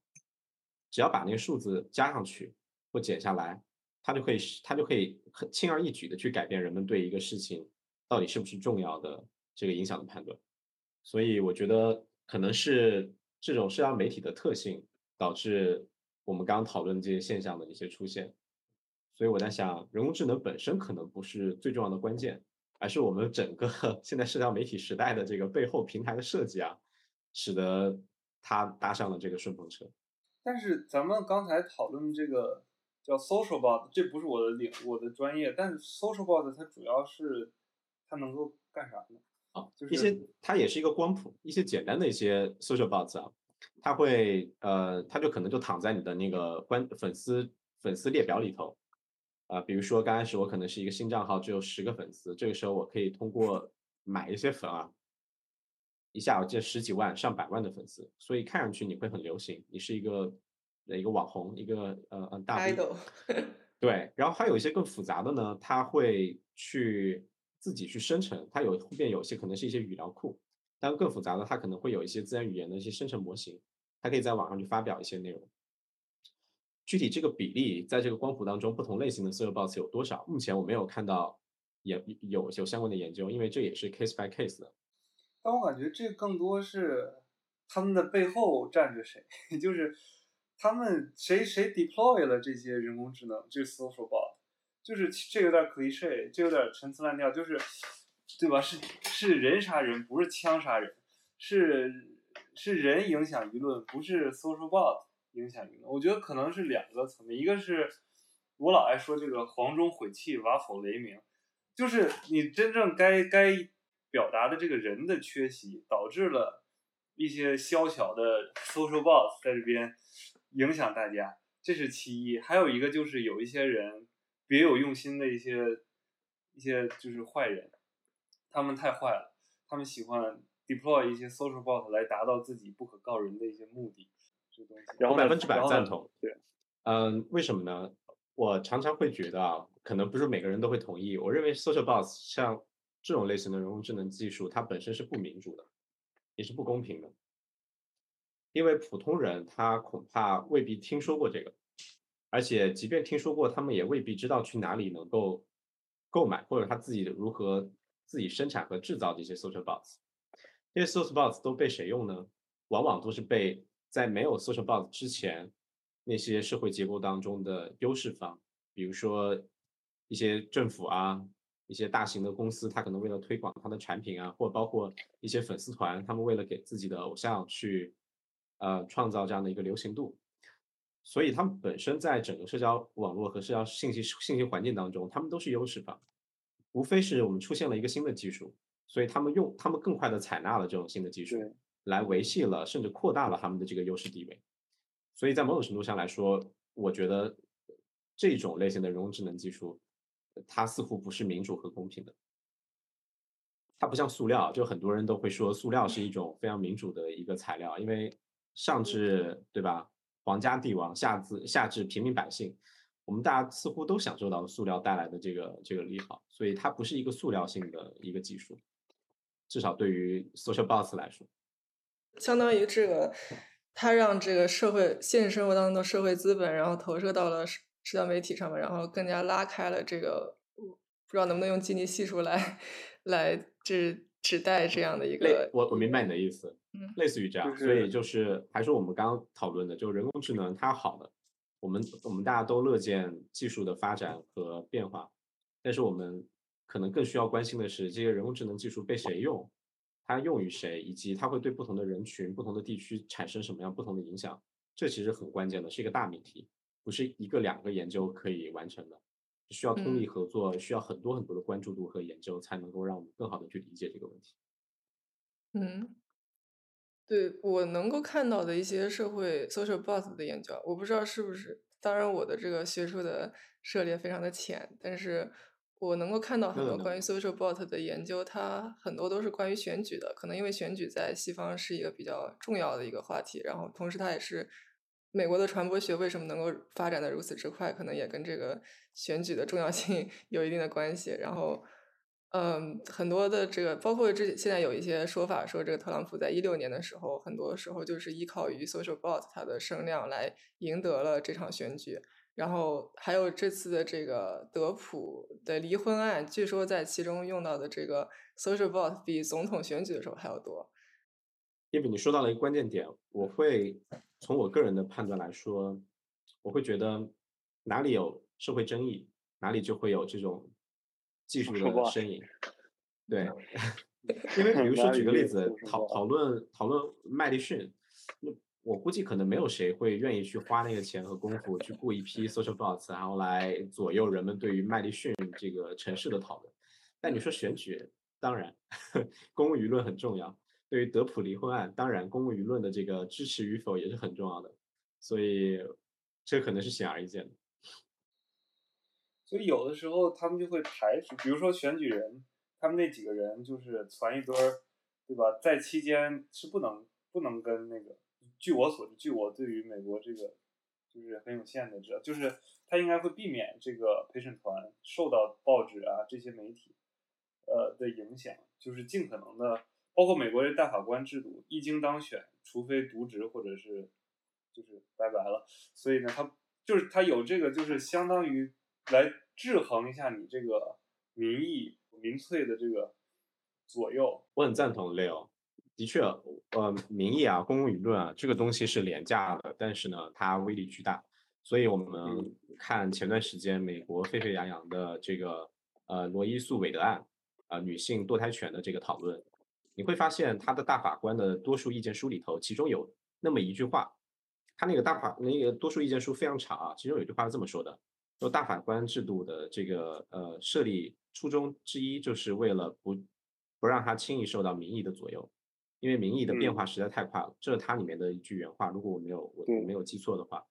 只要把那个数字加上去或减下来，它就可以它就可以很轻而易举的去改变人们对一个事情到底是不是重要的这个影响的判断。所以我觉得可能是这种社交媒体的特性导致我们刚刚讨论这些现象的一些出现。所以我在想，人工智能本身可能不是最重要的关键，而是我们整个 [LAUGHS] 现在社交媒体时代的这个背后平台的设计啊，使得它搭上了这个顺风车。但是咱们刚才讨论这个叫 social bot，这不是我的领我的专业，但是 social bot 它主要是它能够干啥呢？啊，就是一些它也是一个光谱，一些简单的一些 social bots 啊，它会呃，它就可能就躺在你的那个关粉丝粉丝列表里头。啊，比如说刚开始我可能是一个新账号，只有十个粉丝，这个时候我可以通过买一些粉啊，一下我见十几万、上百万的粉丝，所以看上去你会很流行，你是一个一个网红，一个呃嗯大 idol。[LAUGHS] 对，然后还有一些更复杂的呢，他会去自己去生成，它有后面有些可能是一些语料库，但更复杂的，它可能会有一些自然语言的一些生成模型，它可以在网上去发表一些内容。具体这个比例在这个光谱当中，不同类型的 social bots 有多少？目前我没有看到，也有有相关的研究，因为这也是 case by case 的。但我感觉这更多是他们的背后站着谁，[LAUGHS] 就是他们谁谁 deploy 了这些人工智能，这 social bot，就是这有点 cliche，这有点陈词滥调，就是对吧？是是人杀人，不是枪杀人，是是人影响舆论，不是 social bot。影响，我觉得可能是两个层面，一个是我老爱说这个黄钟毁弃，瓦否雷鸣，就是你真正该该表达的这个人的缺席，导致了一些小小的 social boss 在这边影响大家，这是其一。还有一个就是有一些人别有用心的一些一些就是坏人，他们太坏了，他们喜欢 deploy 一些 social boss 来达到自己不可告人的一些目的。然后百分之百赞同。对，嗯，为什么呢？我常常会觉得啊，可能不是每个人都会同意。我认为 social bots 像这种类型的人工智能技术，它本身是不民主的，也是不公平的。因为普通人他恐怕未必听说过这个，而且即便听说过，他们也未必知道去哪里能够购买，或者他自己如何自己生产和制造这些 social bots。这些 social bots 都被谁用呢？往往都是被在没有 social bots 之前那些社会结构当中的优势方，比如说一些政府啊，一些大型的公司，他可能为了推广他的产品啊，或包括一些粉丝团，他们为了给自己的偶像去。呃，创造这样的一个流行度，所以他们本身在整个社交网络和社交信息信息环境当中，他们都是优势方。无非是我们出现了一个新的技术，所以他们用他们更快的采纳了这种新的技术，来维系了甚至扩大了他们的这个优势地位。所以在某种程度上来说，我觉得这种类型的人工智能技术，它似乎不是民主和公平的。它不像塑料，就很多人都会说塑料是一种非常民主的一个材料，因为。上至对吧，皇家帝王，下至下至平民百姓，我们大家似乎都享受到了塑料带来的这个这个利好，所以它不是一个塑料性的一个技术，至少对于 social bots 来说，相当于这个，它让这个社会现实生活当中的社会资本，然后投射到了社交媒体上面，然后更加拉开了这个，不知道能不能用基尼系数来来这。指代这样的一个，我我明白你的意思，类似于这样，所以就是还是我们刚刚讨论的，就是人工智能它好的，我们我们大家都乐见技术的发展和变化，但是我们可能更需要关心的是，这些人工智能技术被谁用，它用于谁，以及它会对不同的人群、不同的地区产生什么样不同的影响，这其实很关键的，是一个大命题，不是一个两个研究可以完成的。需要通力合作，需要很多很多的关注度和研究，才能够让我们更好的去理解这个问题。嗯，对我能够看到的一些社会 social bot 的研究，我不知道是不是，当然我的这个学术的涉猎非常的浅，但是我能够看到很多关于 social bot 的研究，它很多都是关于选举的，可能因为选举在西方是一个比较重要的一个话题，然后同时它也是。美国的传播学为什么能够发展的如此之快？可能也跟这个选举的重要性 [LAUGHS] 有一定的关系。然后，嗯，很多的这个，包括这现在有一些说法说，这个特朗普在一六年的时候，很多时候就是依靠于 social bot 它的声量来赢得了这场选举。然后还有这次的这个德普的离婚案，据说在其中用到的这个 social bot 比总统选举的时候还要多。因为你说到了一个关键点，我会。从我个人的判断来说，我会觉得哪里有社会争议，哪里就会有这种技术的身影。对，[LAUGHS] 因为比如说举个例子，讨讨论讨论麦迪逊，那我估计可能没有谁会愿意去花那个钱和功夫去雇一批 social bots，然后来左右人们对于麦迪逊这个城市的讨论。但你说选举，当然 [LAUGHS] 公共舆论很重要。对于德普离婚案，当然公共舆论的这个支持与否也是很重要的，所以这可能是显而易见的。所以有的时候他们就会排除，比如说选举人，他们那几个人就是攒一堆儿，对吧？在期间是不能不能跟那个，据我所知，据我对于美国这个就是很有限的知道，就是他应该会避免这个陪审团受到报纸啊这些媒体呃的影响，就是尽可能的。包括美国这大法官制度，一经当选，除非渎职或者是就是拜拜了。所以呢，他就是他有这个，就是相当于来制衡一下你这个民意民粹的这个左右。我很赞同 Leo，的确，呃，民意啊，公共舆论啊，这个东西是廉价的，但是呢，它威力巨大。所以我们看前段时间美国沸沸扬扬的这个呃罗伊诉韦德案啊，女性堕胎权的这个讨论。你会发现他的大法官的多数意见书里头，其中有那么一句话，他那个大法那个多数意见书非常长啊，其中有一句话是这么说的：说大法官制度的这个呃设立初衷之一，就是为了不不让他轻易受到民意的左右，因为民意的变化实在太快了。这是它里面的一句原话，如果我没有我没有记错的话，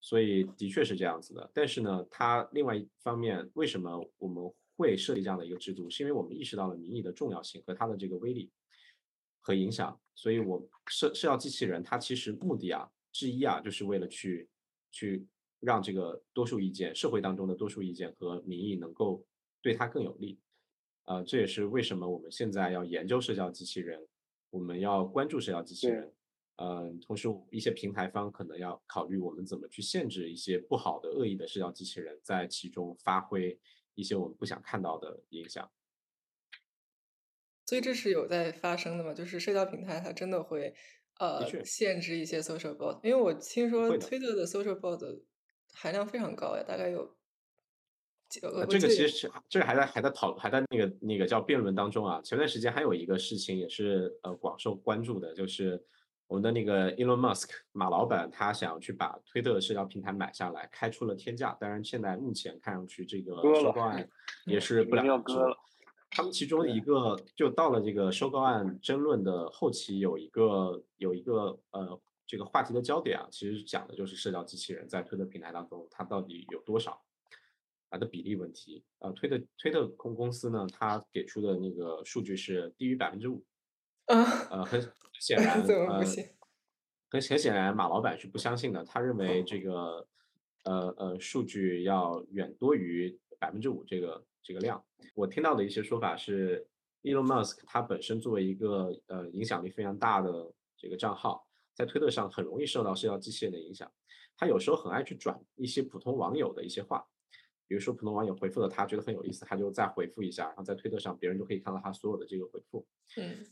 所以的确是这样子的。但是呢，它另外一方面，为什么我们？会设立这样的一个制度，是因为我们意识到了民意的重要性和它的这个威力和影响，所以我社社交机器人，它其实目的啊之一啊，就是为了去去让这个多数意见，社会当中的多数意见和民意能够对它更有利。呃，这也是为什么我们现在要研究社交机器人，我们要关注社交机器人。嗯，同时一些平台方可能要考虑我们怎么去限制一些不好的、恶意的社交机器人在其中发挥一些我们不想看到的影响。所以这是有在发生的嘛？就是社交平台它真的会呃限制一些 social bot？因为我听说推特的 social bot 含量非常高呀，大概有。呃，这个其实是这个还在还在讨还在那个那个叫辩论当中啊。前段时间还有一个事情也是呃广受关注的，就是。我们的那个 Elon Musk 马老板，他想要去把推特的社交平台买下来，开出了天价。当然，现在目前看上去这个收购案 [LAUGHS] 也是不了了之。他们其中一个就到了这个收购案争论的后期，有一个有一个呃这个话题的焦点啊，其实讲的就是社交机器人在推特平台当中它到底有多少它的比例问题。呃，推特推特公公司呢，它给出的那个数据是低于百分之五。呃，很显 [LAUGHS] 然，呃，很很显然，马老板是不相信的。他认为这个，呃呃，数据要远多于百分之五这个这个量。我听到的一些说法是，Elon Musk 他本身作为一个呃影响力非常大的这个账号，在推特上很容易受到社交机器人的影响。他有时候很爱去转一些普通网友的一些话，比如说普通网友回复了他，觉得很有意思，他就再回复一下，然后在推特上别人就可以看到他所有的这个回复。嗯。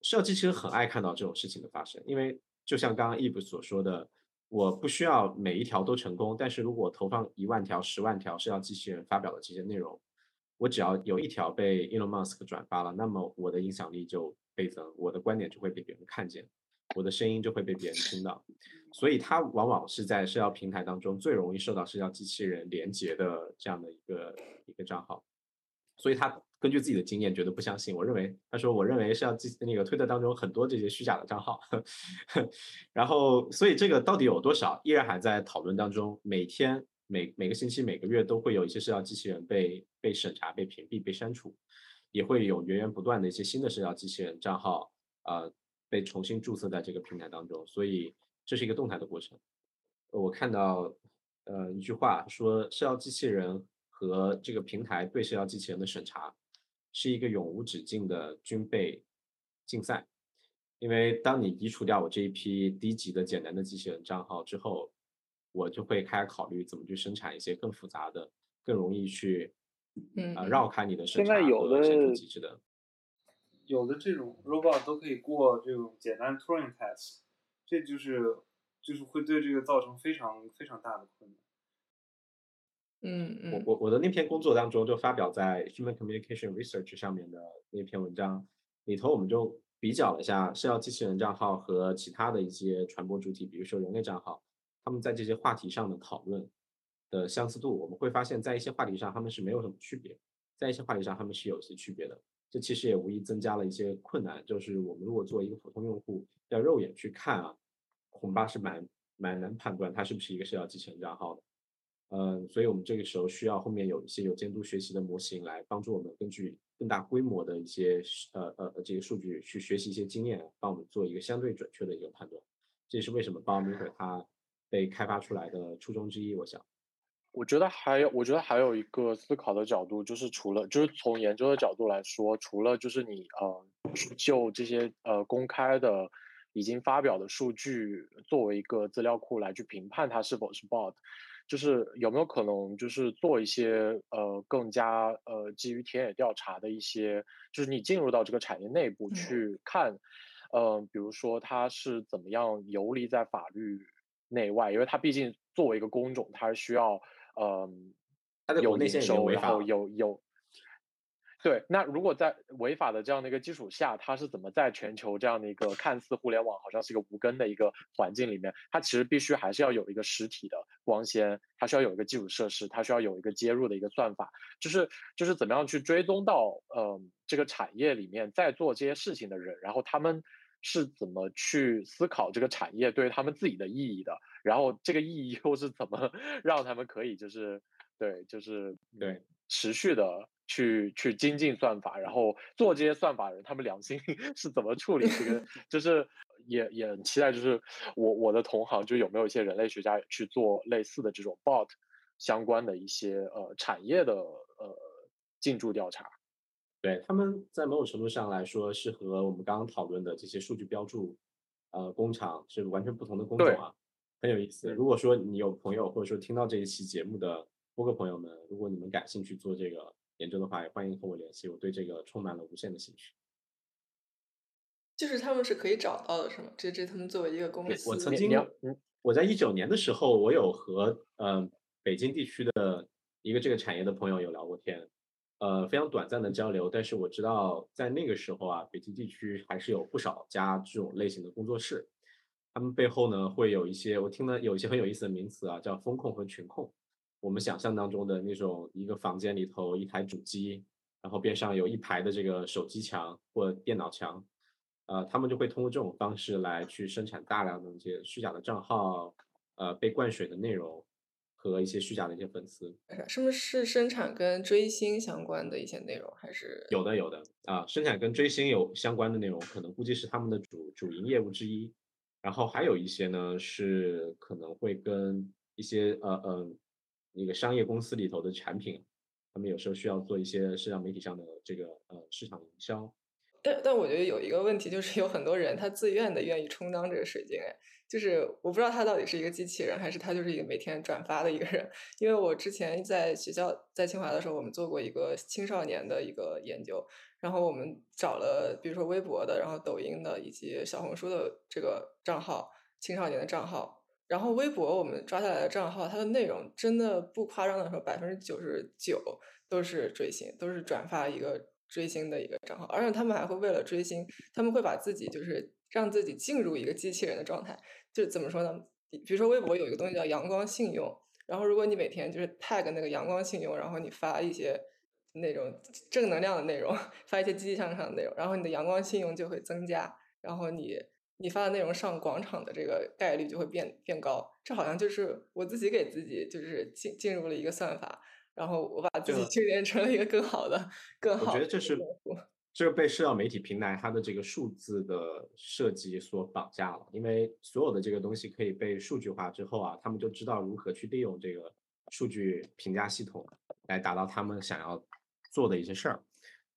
社交机器人很爱看到这种事情的发生，因为就像刚刚 Eve 所说的，我不需要每一条都成功，但是如果投放一万条、十万条社交机器人发表的这些内容，我只要有一条被 Elon Musk 转发了，那么我的影响力就倍增，我的观点就会被别人看见，我的声音就会被别人听到，所以它往往是在社交平台当中最容易受到社交机器人连接的这样的一个一个账号，所以他。根据自己的经验，觉得不相信。我认为，他说，我认为是要记那个推特当中很多这些虚假的账号，[LAUGHS] 然后，所以这个到底有多少，依然还在讨论当中。每天、每每个星期、每个月都会有一些社交机器人被被审查、被屏蔽、被删除，也会有源源不断的一些新的社交机器人账号啊被重新注册在这个平台当中。所以这是一个动态的过程。我看到呃一句话说，社交机器人和这个平台对社交机器人的审查。是一个永无止境的军备竞赛，因为当你移除掉我这一批低级的简单的机器人账号之后，我就会开始考虑怎么去生产一些更复杂的、更容易去嗯绕开你的审查和审核机制的。有的这种 robot 都可以过这种简单 Turing test，这就是就是会对这个造成非常非常大的困难。嗯嗯，我我我的那篇工作当中就发表在 Human Communication Research 上面的那篇文章里头，我们就比较了一下社交机器人账号和其他的一些传播主体，比如说人类账号，他们在这些话题上的讨论的相似度，我们会发现，在一些话题上他们是没有什么区别，在一些话题上他们是有些区别的。这其实也无疑增加了一些困难，就是我们如果作为一个普通用户要肉眼去看啊，恐怕是蛮蛮难判断它是不是一个社交机器人账号的。嗯，所以我们这个时候需要后面有一些有监督学习的模型来帮助我们根据更大规模的一些呃呃这些数据去学习一些经验，帮我们做一个相对准确的一个判断。这也是为什么 Biometer 它被开发出来的初衷之一。我想，我觉得还有，我觉得还有一个思考的角度，就是除了就是从研究的角度来说，除了就是你呃就这些呃公开的已经发表的数据作为一个资料库来去评判它是否是 bot。就是有没有可能，就是做一些呃更加呃基于田野调查的一些，就是你进入到这个产业内部去看，呃，比如说它是怎么样游离在法律内外，因为它毕竟作为一个工种，它是需要呃有内收，然后有有。对，那如果在违法的这样的一个基础下，它是怎么在全球这样的一个看似互联网好像是一个无根的一个环境里面，它其实必须还是要有一个实体的光纤，它需要有一个基础设施，它需要有一个接入的一个算法，就是就是怎么样去追踪到呃这个产业里面在做这些事情的人，然后他们是怎么去思考这个产业对他们自己的意义的，然后这个意义又是怎么 [LAUGHS] 让他们可以就是对，就是对持续的去去精进算法，然后做这些算法人，他们良心 [LAUGHS] 是怎么处理这个？就是也也很期待，就是我我的同行就有没有一些人类学家去做类似的这种 bot 相关的一些呃产业的呃进驻调查。对，他们在某种程度上来说，是和我们刚刚讨论的这些数据标注呃工厂是完全不同的工种啊，很有意思。如果说你有朋友或者说听到这一期节目的播客朋友们，如果你们感兴趣做这个研究的话，也欢迎和我联系，我对这个充满了无限的兴趣。就是他们是可以找到的，是吗？这这他们作为一个公司，我曾经我在一九年的时候，我有和呃北京地区的一个这个产业的朋友有聊过天。呃，非常短暂的交流，但是我知道在那个时候啊，北京地区还是有不少家这种类型的工作室，他们背后呢会有一些我听了有一些很有意思的名词啊，叫风控和群控。我们想象当中的那种一个房间里头一台主机，然后边上有一排的这个手机墙或电脑墙，呃，他们就会通过这种方式来去生产大量的这些虚假的账号，呃，被灌水的内容。和一些虚假的一些粉丝，是不是生产跟追星相关的一些内容？还是有的有的啊，生产跟追星有相关的内容，可能估计是他们的主主营业务之一。然后还有一些呢，是可能会跟一些呃呃那个商业公司里头的产品，他们有时候需要做一些社交媒体上的这个呃市场营销。但但我觉得有一个问题，就是有很多人他自愿的愿意充当这个水晶哎。就是我不知道他到底是一个机器人，还是他就是一个每天转发的一个人。[LAUGHS] 因为我之前在学校在清华的时候，我们做过一个青少年的一个研究，然后我们找了比如说微博的，然后抖音的以及小红书的这个账号，青少年的账号。然后微博我们抓下来的账号，它的内容真的不夸张的说，百分之九十九都是追星，都是转发一个追星的一个账号，而且他们还会为了追星，他们会把自己就是让自己进入一个机器人的状态。就怎么说呢？比如说微博有一个东西叫阳光信用，然后如果你每天就是 tag 那个阳光信用，然后你发一些那种正能量的内容，[LAUGHS] 发一些积极向上的内容，然后你的阳光信用就会增加，然后你你发的内容上广场的这个概率就会变变高。这好像就是我自己给自己就是进进入了一个算法，然后我把自己训练成了一个更好的、更好。我觉得这是。这个被社交媒体平台它的这个数字的设计所绑架了，因为所有的这个东西可以被数据化之后啊，他们就知道如何去利用这个数据评价系统来达到他们想要做的一些事儿。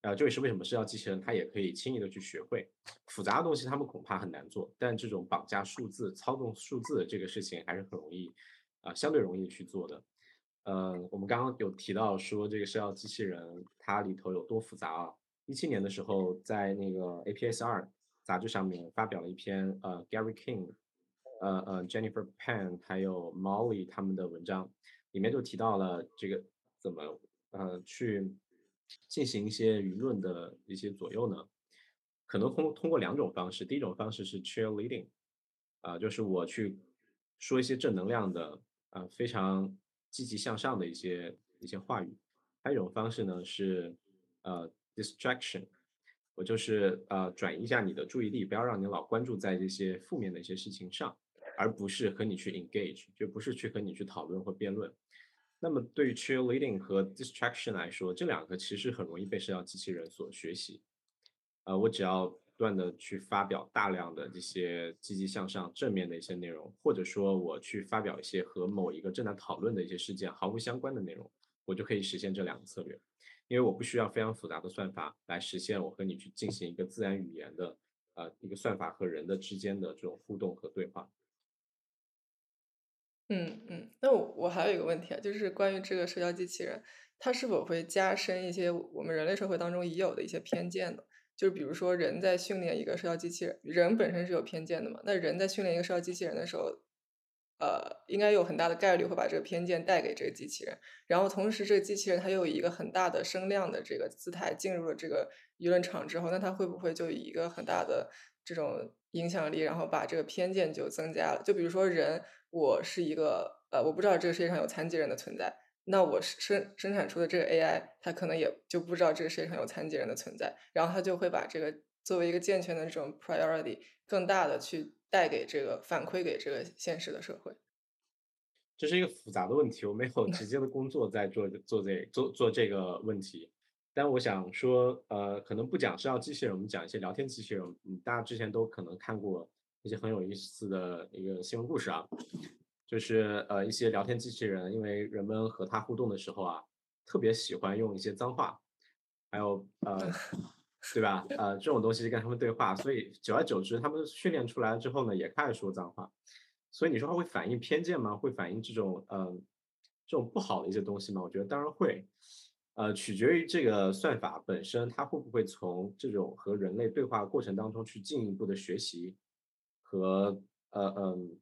呃，这也是为什么社交机器人它也可以轻易的去学会复杂的东西，他们恐怕很难做，但这种绑架数字、操纵数字这个事情还是很容易啊，相对容易去做的。呃，我们刚刚有提到说这个社交机器人它里头有多复杂啊。一七年的时候，在那个 APSR 杂志上面发表了一篇呃 Gary King，呃呃 Jennifer Pan 还有 Molly 他们的文章，里面就提到了这个怎么呃去进行一些舆论的一些左右呢？可能通通过两种方式，第一种方式是 cheerleading，啊就是我去说一些正能量的啊非常积极向上的一些一些话语，还有一种方式呢是呃。distraction，我就是呃转移一下你的注意力，不要让你老关注在这些负面的一些事情上，而不是和你去 engage，就不是去和你去讨论或辩论。那么对于 cheerleading 和 distraction 来说，这两个其实很容易被社交机器人所学习。呃，我只要不断的去发表大量的这些积极向上、正面的一些内容，或者说我去发表一些和某一个正在讨论的一些事件毫不相关的内容，我就可以实现这两个策略。因为我不需要非常复杂的算法来实现我和你去进行一个自然语言的，呃，一个算法和人的之间的这种互动和对话。嗯嗯，那我我还有一个问题啊，就是关于这个社交机器人，它是否会加深一些我们人类社会当中已有的一些偏见呢？就是比如说人在训练一个社交机器人，人本身是有偏见的嘛？那人在训练一个社交机器人的时候。呃，应该有很大的概率会把这个偏见带给这个机器人，然后同时这个机器人它又以一个很大的声量的这个姿态进入了这个舆论场之后，那它会不会就以一个很大的这种影响力，然后把这个偏见就增加了？就比如说人，我是一个呃，我不知道这个世界上有残疾人的存在，那我生生产出的这个 AI，它可能也就不知道这个世界上有残疾人的存在，然后它就会把这个作为一个健全的这种 priority 更大的去。带给这个反馈给这个现实的社会，这是一个复杂的问题，我没有 [LAUGHS] 直接的工作在做做这做做这个问题。但我想说，呃，可能不讲是要机器人，我们讲一些聊天机器人。嗯，大家之前都可能看过一些很有意思的一个新闻故事啊，就是呃一些聊天机器人，因为人们和它互动的时候啊，特别喜欢用一些脏话，还有呃，[LAUGHS] 对吧？呃，这种东西跟他们对话，所以久而久之，他们训练出来之后呢，也开始说脏话。所以你说它会反映偏见吗？会反映这种呃这种不好的一些东西吗？我觉得当然会。呃，取决于这个算法本身，它会不会从这种和人类对话过程当中去进一步的学习和呃嗯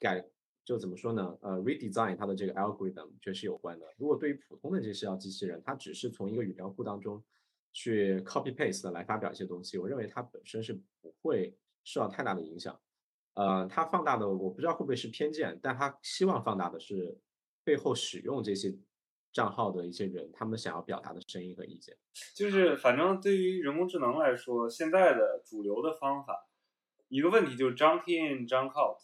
改，就怎么说呢？呃，redesign 它的这个 algorithm 确实有关的。如果对于普通的这些聊机器人，它只是从一个语料库当中去 copy paste 来发表一些东西，我认为它本身是不会受到太大的影响。呃，它放大的我不知道会不会是偏见，但它希望放大的是背后使用这些。账号的一些人，他们想要表达的声音和意见，就是反正对于人工智能来说，现在的主流的方法，一个问题就是 junk in junk out，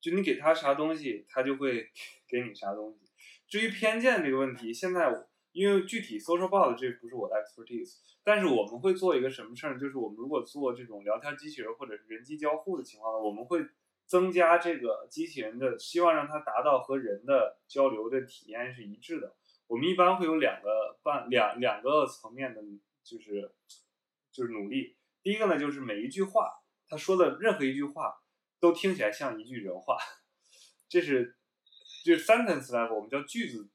就你给他啥东西，他就会 [LAUGHS] 给你啥东西。至于偏见这个问题，现在因为具体 social bot 这不是我的 expertise，但是我们会做一个什么事儿，就是我们如果做这种聊天机器人或者是人机交互的情况，我们会增加这个机器人的，希望让它达到和人的交流的体验是一致的。我们一般会有两个半两两个层面的，就是就是努力。第一个呢，就是每一句话他说的任何一句话都听起来像一句人话，[LAUGHS] 这是就是 sentence level，我们叫句子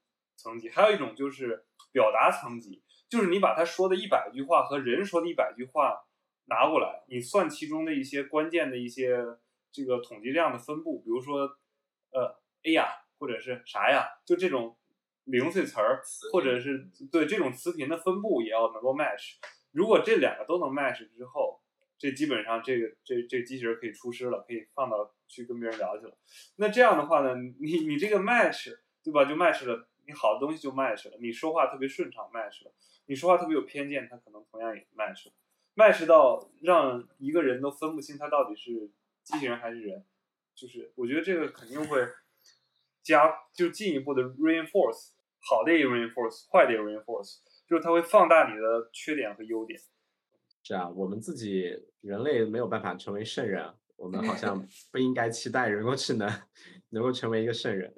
层级。还有一种就是表达层级，就是你把他说的一百句话和人说的一百句话拿过来，你算其中的一些关键的一些这个统计量的分布，比如说呃哎呀，或者是啥呀，就这种。零碎词儿，或者是对这种词频的分布也要能够 match。如果这两个都能 match 之后，这基本上这个这这机器人可以出师了，可以放到去跟别人聊去了。那这样的话呢，你你这个 match 对吧？就 match 了，你好的东西就 match 了。你说话特别顺畅，match 了。你说话特别有偏见，他可能同样也 match，match 到让一个人都分不清他到底是机器人还是人。就是我觉得这个肯定会加，就进一步的 reinforce。好的也 reinforce，坏的也 reinforce，就是它会放大你的缺点和优点。是啊，我们自己人类没有办法成为圣人，我们好像 [LAUGHS] 不应该期待人工智能 [LAUGHS] 能够成为一个圣人。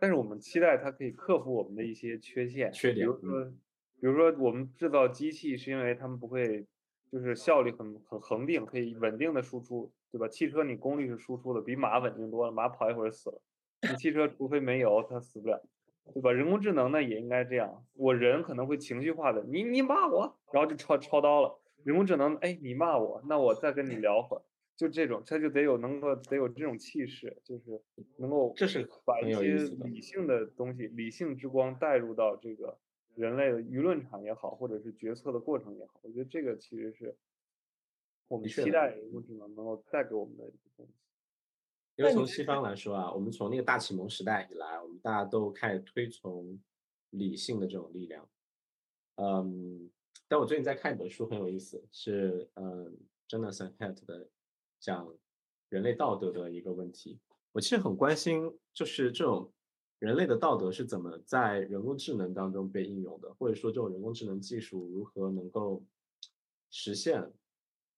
但是我们期待它可以克服我们的一些缺陷，缺点。比如说，比如说我们制造机器是因为他们不会，就是效率很很恒定，可以稳定的输出，对吧？汽车你功率是输出的，比马稳定多了，马跑一会儿死了，你汽车除非没油，它死不了。对吧？人工智能呢也应该这样。我人可能会情绪化的，你你骂我，然后就抄抄刀了。人工智能，哎，你骂我，那我再跟你聊会儿，就这种，他就得有能够得有这种气势，就是能够这是把一些理性的东西、理性之光带入到这个人类的舆论场也好，或者是决策的过程也好。我觉得这个其实是我们期待人工智能能够带给我们的一个东西。因为从西方来说啊，我们从那个大启蒙时代以来，我们大家都开始推崇理性的这种力量。嗯，但我最近在看一本书，很有意思，是嗯，Jonathan Haidt 的讲人类道德的一个问题。我其实很关心，就是这种人类的道德是怎么在人工智能当中被应用的，或者说这种人工智能技术如何能够实现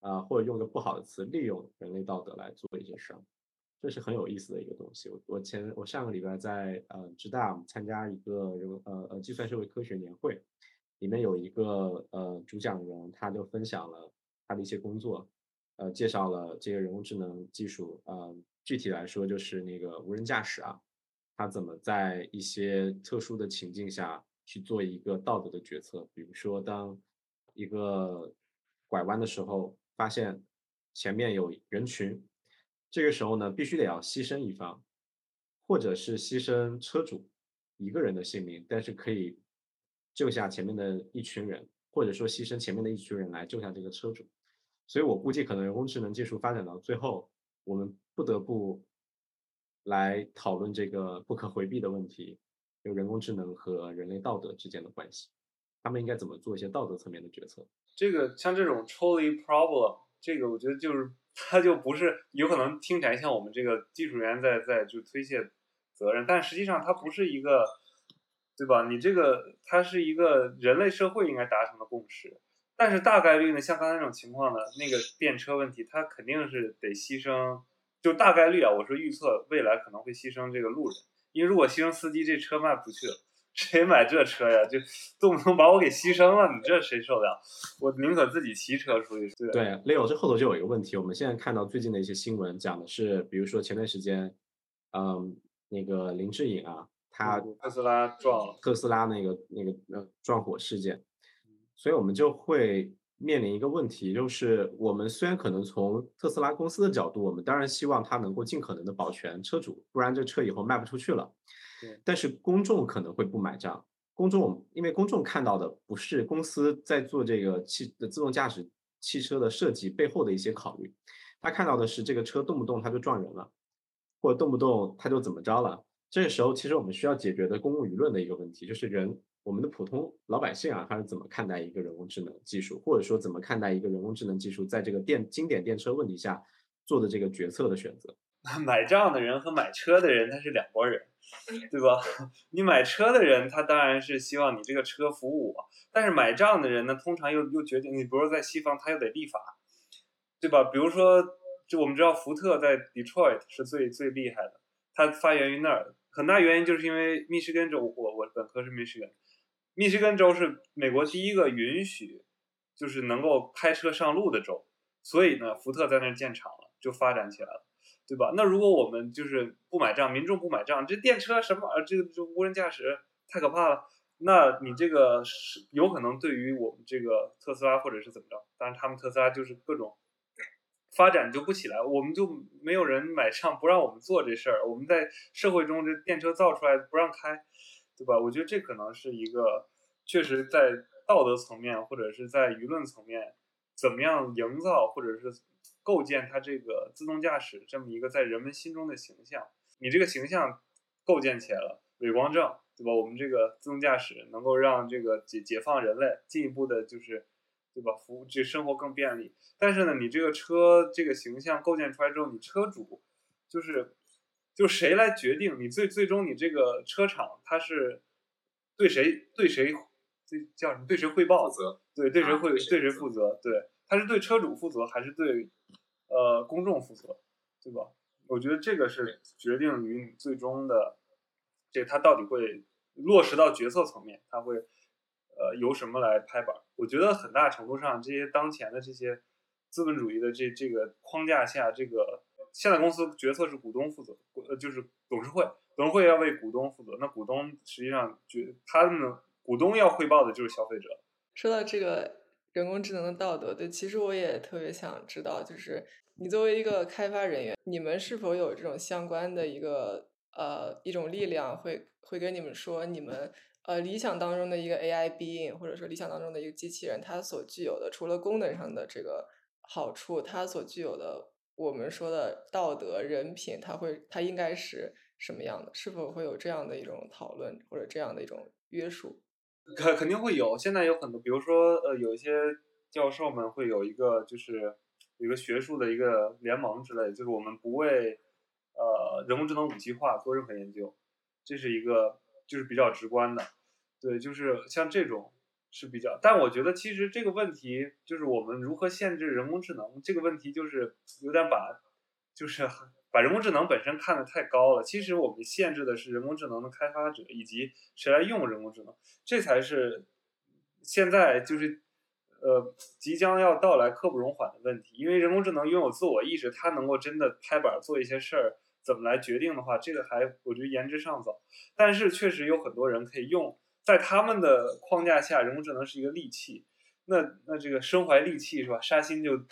啊，或者用个不好的词，利用人类道德来做一些事儿。这是很有意思的一个东西。我我前我上个礼拜在呃浙大参加一个人呃呃计算社会科学年会，里面有一个呃主讲人，他就分享了他的一些工作，呃介绍了这个人工智能技术，呃具体来说就是那个无人驾驶啊，它怎么在一些特殊的情境下去做一个道德的决策，比如说当一个拐弯的时候，发现前面有人群。这个时候呢，必须得要牺牲一方，或者是牺牲车主一个人的性命，但是可以救下前面的一群人，或者说牺牲前面的一群人来救下这个车主。所以我估计，可能人工智能技术发展到最后，我们不得不来讨论这个不可回避的问题：，就人工智能和人类道德之间的关系，他们应该怎么做一些道德层面的决策？这个像这种抽离 problem，这个我觉得就是。它就不是有可能听起来像我们这个技术员在在就推卸责任，但实际上它不是一个，对吧？你这个它是一个人类社会应该达成的共识，但是大概率呢，像刚才那种情况呢，那个电车问题，它肯定是得牺牲，就大概率啊，我说预测未来可能会牺牲这个路人，因为如果牺牲司机，这车卖不出去了。[LAUGHS] 谁买这车呀？就动不动把我给牺牲了，你这谁受得了？我宁可自己骑车出去。对对，Leo，这后头就有一个问题。我们现在看到最近的一些新闻，讲的是，比如说前段时间，嗯，那个林志颖啊，他特斯拉撞特斯拉那个那个呃撞火事件，所以我们就会面临一个问题，就是我们虽然可能从特斯拉公司的角度，我们当然希望它能够尽可能的保全车主，不然这车以后卖不出去了。但是公众可能会不买账，公众因为公众看到的不是公司在做这个汽的自动驾驶汽车的设计背后的一些考虑，他看到的是这个车动不动他就撞人了，或者动不动他就怎么着了。这个时候，其实我们需要解决的公共舆论的一个问题，就是人我们的普通老百姓啊，他是怎么看待一个人工智能技术，或者说怎么看待一个人工智能技术在这个电经典电车问题下做的这个决策的选择。[LAUGHS] 买账的人和买车的人他是两拨人，对吧？[LAUGHS] 你买车的人他当然是希望你这个车服务我，但是买账的人呢，通常又又决定你，比如说在西方他又得立法，对吧？比如说，就我们知道福特在 Detroit 是最最厉害的，它发源于那儿，很大原因就是因为密歇根州，我我本科是密歇根，密歇根州是美国第一个允许就是能够开车上路的州，所以呢，福特在那儿建厂了，就发展起来了。对吧？那如果我们就是不买账，民众不买账，这电车什么这个这无人驾驶太可怕了。那你这个是有可能对于我们这个特斯拉或者是怎么着？当然他们特斯拉就是各种发展就不起来，我们就没有人买账，不让我们做这事儿。我们在社会中这电车造出来不让开，对吧？我觉得这可能是一个确实在道德层面或者是在舆论层面怎么样营造或者是。构建它这个自动驾驶这么一个在人们心中的形象，你这个形象构建起来了，伪光正，对吧？我们这个自动驾驶能够让这个解解放人类，进一步的就是，对吧？服务这生活更便利。但是呢，你这个车这个形象构建出来之后，你车主就是，就谁来决定你最最终你这个车厂它是对谁对谁对叫什么对谁汇报负责？对对谁会对谁负责？对，他是对车主负责还是对？呃，公众负责，对吧？我觉得这个是决定于你最终的，这它到底会落实到决策层面，它会呃由什么来拍板？我觉得很大程度上，这些当前的这些资本主义的这这个框架下，这个现在公司决策是股东负责，呃就是董事会，董事会要为股东负责，那股东实际上决他们股东要汇报的就是消费者。说到这个人工智能的道德，对，其实我也特别想知道，就是。你作为一个开发人员，你们是否有这种相关的一个呃一种力量，会会跟你们说，你们呃理想当中的一个 AI being，或者说理想当中的一个机器人，它所具有的除了功能上的这个好处，它所具有的我们说的道德人品，它会它应该是什么样的？是否会有这样的一种讨论，或者这样的一种约束？肯肯定会有。现在有很多，比如说呃有一些教授们会有一个就是。一个学术的一个联盟之类，就是我们不为呃人工智能武器化做任何研究，这是一个就是比较直观的，对，就是像这种是比较，但我觉得其实这个问题就是我们如何限制人工智能这个问题，就是有点把就是把人工智能本身看得太高了，其实我们限制的是人工智能的开发者以及谁来用人工智能，这才是现在就是。呃，即将要到来刻不容缓的问题，因为人工智能拥有自我意识，它能够真的拍板做一些事儿，怎么来决定的话，这个还我觉得言之尚早。但是确实有很多人可以用，在他们的框架下，人工智能是一个利器。那那这个身怀利器是吧？杀心就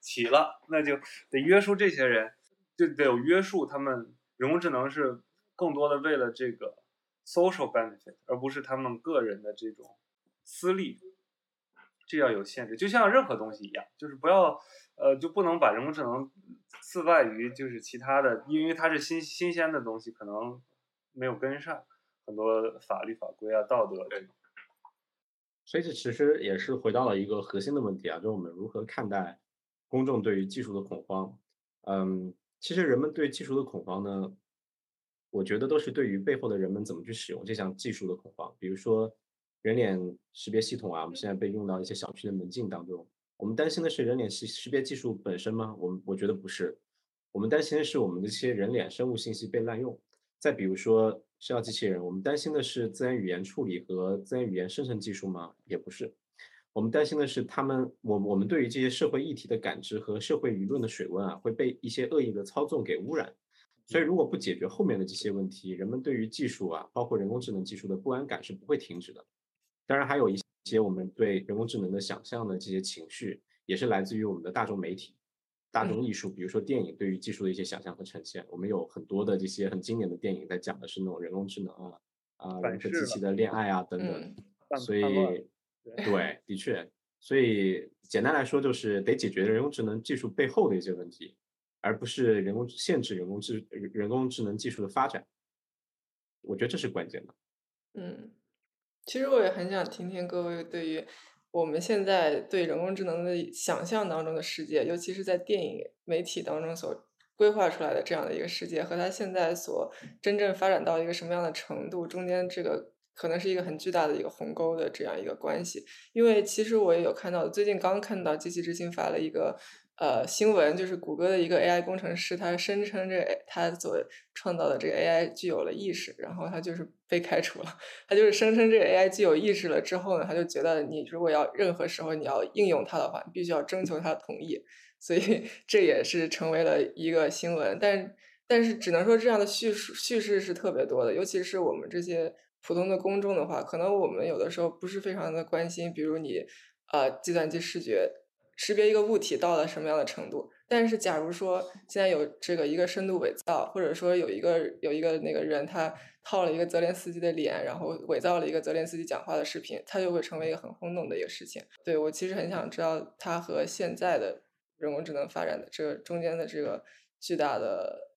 起了，那就得约束这些人，就得有约束他们。人工智能是更多的为了这个 social benefit，而不是他们个人的这种私利。这要有限制，就像任何东西一样，就是不要，呃，就不能把人工智能自外于就是其他的，因为它是新新鲜的东西，可能没有跟上很多法律法规啊、道德这种。所以这其实也是回到了一个核心的问题啊，就是我们如何看待公众对于技术的恐慌。嗯，其实人们对技术的恐慌呢，我觉得都是对于背后的人们怎么去使用这项技术的恐慌。比如说，人脸识别系统啊，我们现在被用到一些小区的门禁当中，我们担心的是人脸识识别技术本身吗？我们我觉得不是，我们担心的是我们的这些人脸生物信息被滥用。再比如说，社交机器人，我们担心的是自然语言处理和自然语言生成技术吗？也不是。我们担心的是，他们我我们对于这些社会议题的感知和社会舆论的水温啊，会被一些恶意的操纵给污染。所以，如果不解决后面的这些问题，人们对于技术啊，包括人工智能技术的不安感是不会停止的。当然，还有一些我们对人工智能的想象的这些情绪，也是来自于我们的大众媒体、大众艺术，比如说电影对于技术的一些想象和呈现。我们有很多的这些很经典的电影，在讲的是那种人工智能啊啊，人和机器的恋爱啊等等。所以。对，的确，所以简单来说，就是得解决人工智能技术背后的一些问题，而不是人工限制人工智人工智能技术的发展。我觉得这是关键的。嗯，其实我也很想听听各位对于我们现在对人工智能的想象当中的世界，尤其是在电影媒体当中所规划出来的这样的一个世界，和它现在所真正发展到一个什么样的程度，中间这个。可能是一个很巨大的一个鸿沟的这样一个关系，因为其实我也有看到，最近刚看到机器之心发了一个呃新闻，就是谷歌的一个 AI 工程师，他声称这他所创造的这个 AI 具有了意识，然后他就是被开除了。他就是声称这个 AI 具有意识了之后呢，他就觉得你如果要任何时候你要应用它的话，必须要征求他的同意，所以 [LAUGHS] 这也是成为了一个新闻。但但是只能说这样的叙述叙事是特别多的，尤其是我们这些。普通的公众的话，可能我们有的时候不是非常的关心，比如你，呃，计算机视觉识别一个物体到了什么样的程度。但是，假如说现在有这个一个深度伪造，或者说有一个有一个那个人他套了一个泽连斯基的脸，然后伪造了一个泽连斯基讲话的视频，他就会成为一个很轰动的一个事情。对我其实很想知道，它和现在的人工智能发展的这个中间的这个巨大的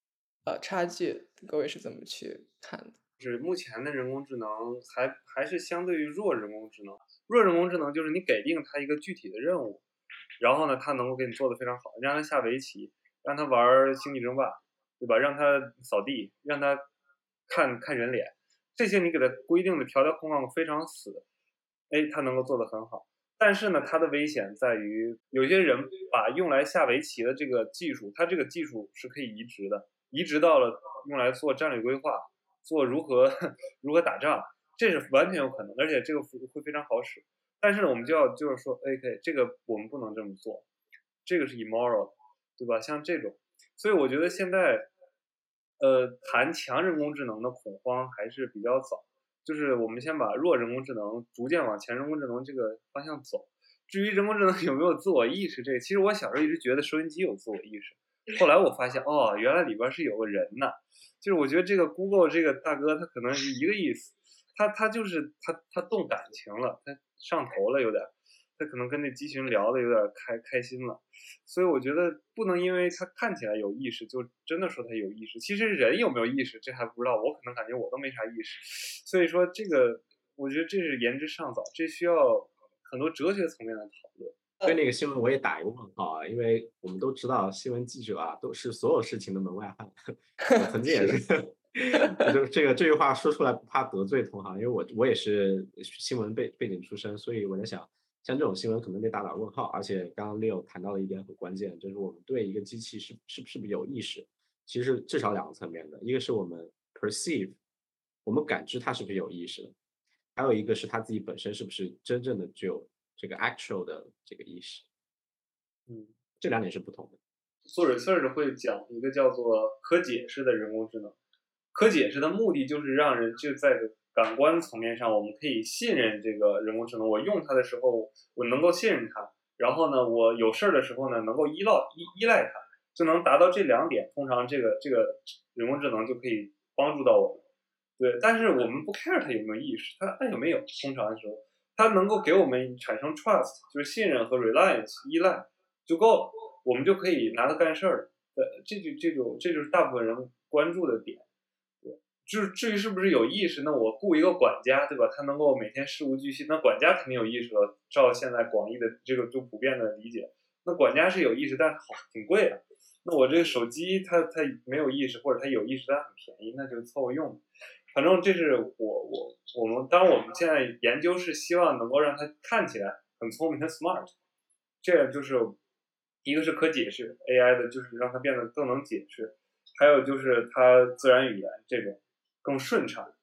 呃差距，各位是怎么去看的？就是目前的人工智能还还是相对于弱人工智能，弱人工智能就是你给定它一个具体的任务，然后呢，他能够给你做的非常好，你让他下围棋，让他玩星际争霸，对吧？让他扫地，让他看看人脸，这些你给他规定的条条框框非常死，哎，他能够做的很好。但是呢，它的危险在于有些人把用来下围棋的这个技术，它这个技术是可以移植的，移植到了用来做战略规划。做如何 [LAUGHS] 如何打仗，这是完全有可能，而且这个会非常好使。但是呢，我们就要就是说，OK，这个我们不能这么做，这个是 immoral，对吧？像这种，所以我觉得现在，呃，谈强人工智能的恐慌还是比较早。就是我们先把弱人工智能逐渐往前人工智能这个方向走。至于人工智能 [LAUGHS] 有没有自我意识，这个其实我小时候一直觉得收音机有自我意识，后来我发现，哦，原来里边是有个人呢。就是我觉得这个 Google 这个大哥他可能是一个意思，他他就是他他动感情了，他上头了有点，他可能跟那机器人聊的有点开开心了，所以我觉得不能因为他看起来有意识就真的说他有意识，其实人有没有意识这还不知道，我可能感觉我都没啥意识，所以说这个我觉得这是言之尚早，这需要很多哲学层面的讨论。对那个新闻我也打一个问号啊，因为我们都知道新闻记者啊都是所有事情的门外汉，[LAUGHS] 我曾经也是，[LAUGHS] 就这个这句话说出来不怕得罪同行，因为我我也是新闻背背景出身，所以我在想，像这种新闻可能得打打问号。而且刚刚 Leo 谈到了一点很关键，就是我们对一个机器是是不是有意识，其实至少两个层面的，一个是我们 perceive，我们感知它是不是有意识的，还有一个是它自己本身是不是真正的具有。这个 actual 的这个意识，嗯，这两点是不同的。做 research 会讲一个叫做可解释的人工智能，可解释的目的就是让人就在感官层面上，我们可以信任这个人工智能。我用它的时候，我能够信任它，然后呢，我有事儿的时候呢，能够依赖依依赖它，就能达到这两点。通常这个这个人工智能就可以帮助到我们。对，但是我们不 care 它有没有意识，它它有没有，通常的时候。它能够给我们产生 trust，就是信任和 reliance 依赖就够了，我们就可以拿它干事儿。对，这就这就这就是大部分人关注的点。对，就是至于是不是有意识，那我雇一个管家，对吧？他能够每天事无巨细，那管家肯定有意识了。照现在广义的这个就普遍的理解，那管家是有意识，但好挺贵的。那我这个手机它它没有意识，或者它有意识，但很便宜，那就凑合用。反正这是我我我们，当然我们现在研究是希望能够让它看起来很聪明、很 smart，这样就是一个是可解释 AI 的，就是让它变得更能解释，还有就是它自然语言这种更顺畅。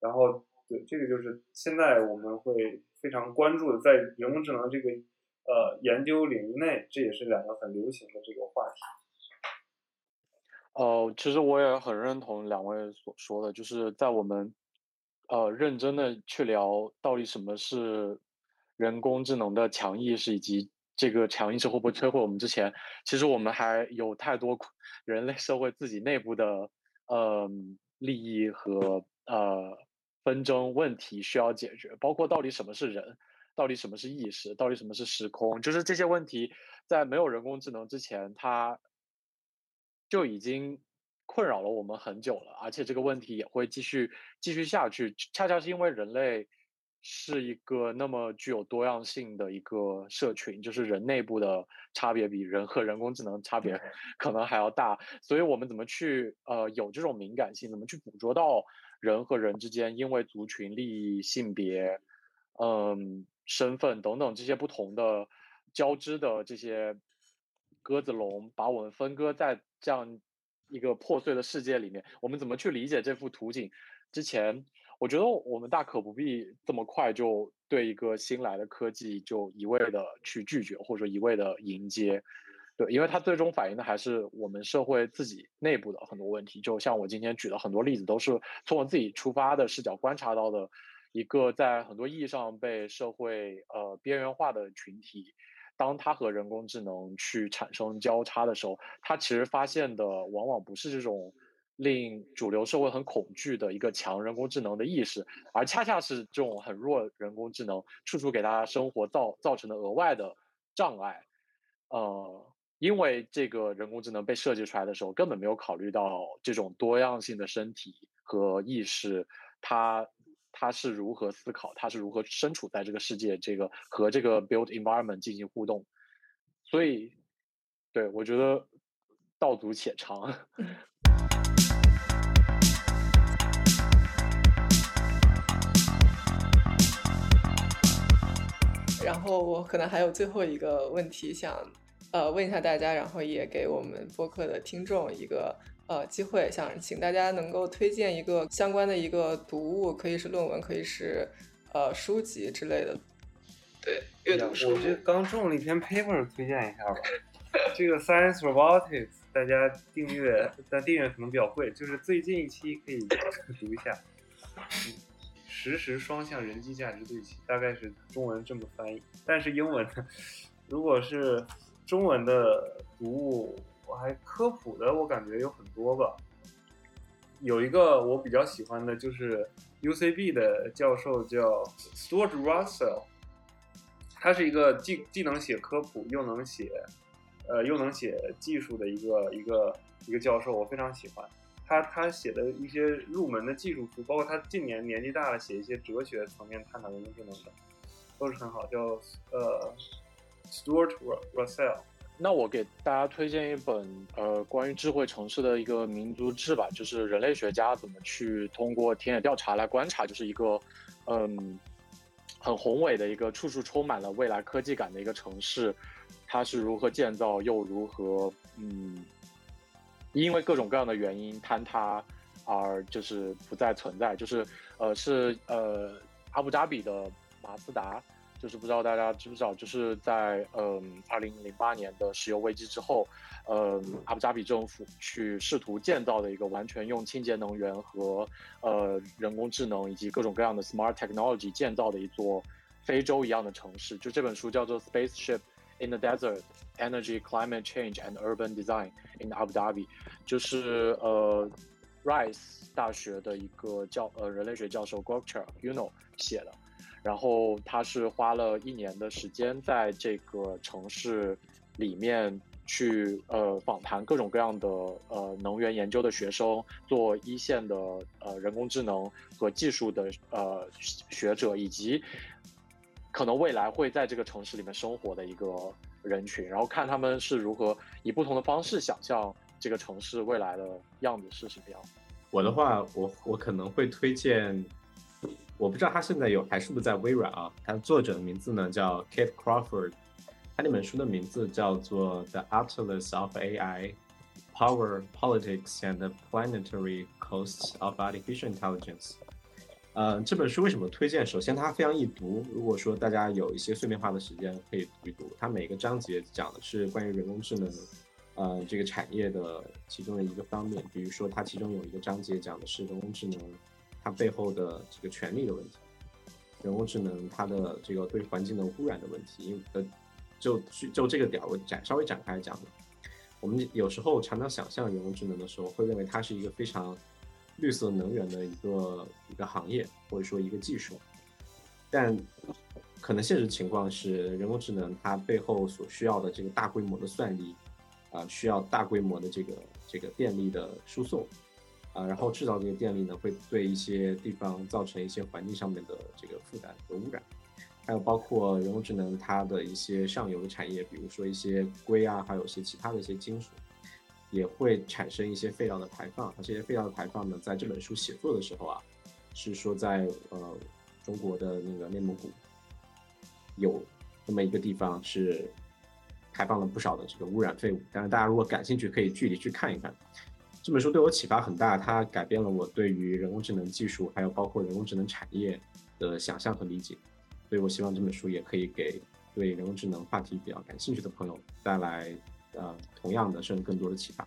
然后对这个就是现在我们会非常关注的，在人工智能这个呃研究领域内，这也是两个很流行的这个话题。呃，其实我也很认同两位所说的，就是在我们呃认真的去聊到底什么是人工智能的强意识，以及这个强意识会不会摧毁我们之前，其实我们还有太多人类社会自己内部的呃利益和呃纷争问题需要解决，包括到底什么是人，到底什么是意识，到底什么是时空，就是这些问题在没有人工智能之前，它。就已经困扰了我们很久了，而且这个问题也会继续继续下去。恰恰是因为人类是一个那么具有多样性的一个社群，就是人内部的差别比人和人工智能差别 [LAUGHS] 可能还要大，所以我们怎么去呃有这种敏感性，怎么去捕捉到人和人之间因为族群利益、性别、嗯身份等等这些不同的交织的这些。鸽子笼把我们分割在这样一个破碎的世界里面，我们怎么去理解这幅图景？之前我觉得我们大可不必这么快就对一个新来的科技就一味的去拒绝，或者说一味的迎接，对，因为它最终反映的还是我们社会自己内部的很多问题。就像我今天举的很多例子，都是从我自己出发的视角观察到的一个在很多意义上被社会呃边缘化的群体。当他和人工智能去产生交叉的时候，他其实发现的往往不是这种令主流社会很恐惧的一个强人工智能的意识，而恰恰是这种很弱人工智能处处给大家生活造造成的额外的障碍。呃，因为这个人工智能被设计出来的时候，根本没有考虑到这种多样性的身体和意识，它。它是如何思考？它是如何身处在这个世界，这个和这个 build environment 进行互动？所以，对我觉得道阻且长。[LAUGHS] 然后我可能还有最后一个问题想呃问一下大家，然后也给我们播客的听众一个。呃，机会想请大家能够推荐一个相关的一个读物，可以是论文，可以是呃书籍之类的。对，阅读书。我这刚中了一篇 paper，推荐一下吧。这个 Science Robotics，大家订阅，但订阅可能比较贵，就是最近一期可以 [LAUGHS] 读一下。实时双向人机价值对齐，大概是中文这么翻译，但是英文如果是中文的读物。我还科普的，我感觉有很多吧。有一个我比较喜欢的，就是 UCB 的教授叫 Stuart Russell，他是一个既既能写科普又能写，呃，又能写技术的一个一个一个教授，我非常喜欢他。他写的一些入门的技术书，包括他近年年纪大了写一些哲学层面探讨人工智能的，都是很好。叫呃 Stuart Russell。那我给大家推荐一本呃关于智慧城市的一个民族志吧，就是人类学家怎么去通过田野调查来观察，就是一个嗯很宏伟的一个处处充满了未来科技感的一个城市，它是如何建造又如何嗯因为各种各样的原因坍塌而就是不再存在，就是呃是呃阿布扎比的马自达。就是不知道大家知不知道，就是在嗯二零零八年的石油危机之后，呃阿布扎比政府去试图建造的一个完全用清洁能源和呃人工智能以及各种各样的 smart technology 建造的一座非洲一样的城市。就这本书叫做《Spaceship in the Desert: Energy, Climate Change and Urban Design in Abu Dhabi》，就是呃 Rice 大学的一个教呃人类学教授 Gokcha Yuno 写的。然后他是花了一年的时间，在这个城市里面去呃访谈各种各样的呃能源研究的学生，做一线的呃人工智能和技术的呃学者，以及可能未来会在这个城市里面生活的一个人群，然后看他们是如何以不同的方式想象这个城市未来的样子是什么样。我的话，我我可能会推荐，我不知道他现在有还是不是在微软啊？他作者的名字呢叫 Kate Crawford，他那本书的名字叫做《The Atlas of AI: Power, Politics, and the Planetary Costs of Artificial Intelligence》。呃，这本书为什么推荐？首先，它非常易读。如果说大家有一些碎片化的时间，可以读一读。它每个章节讲的是关于人工智能，呃，这个产业的其中的一个方面。比如说，它其中有一个章节讲的是人工智能它背后的这个权利的问题，人工智能它的这个对环境的污染的问题。因呃，就就这个点我展稍微展开讲。我们有时候常常想象人工智能的时候，会认为它是一个非常。绿色能源的一个一个行业，或者说一个技术，但可能现实情况是，人工智能它背后所需要的这个大规模的算力，啊，需要大规模的这个这个电力的输送，啊，然后制造这些电力呢，会对一些地方造成一些环境上面的这个负担和污染，还有包括人工智能它的一些上游的产业，比如说一些硅啊，还有一些其他的一些金属。也会产生一些废料的排放，而这些废料的排放呢，在这本书写作的时候啊，是说在呃中国的那个内蒙古有那么一个地方是排放了不少的这个污染废物。但是，大家如果感兴趣，可以具体去看一看。这本书对我启发很大，它改变了我对于人工智能技术，还有包括人工智能产业的想象和理解。所以我希望这本书也可以给对人工智能话题比较感兴趣的朋友带来。呃，同样的，甚至更多的启发。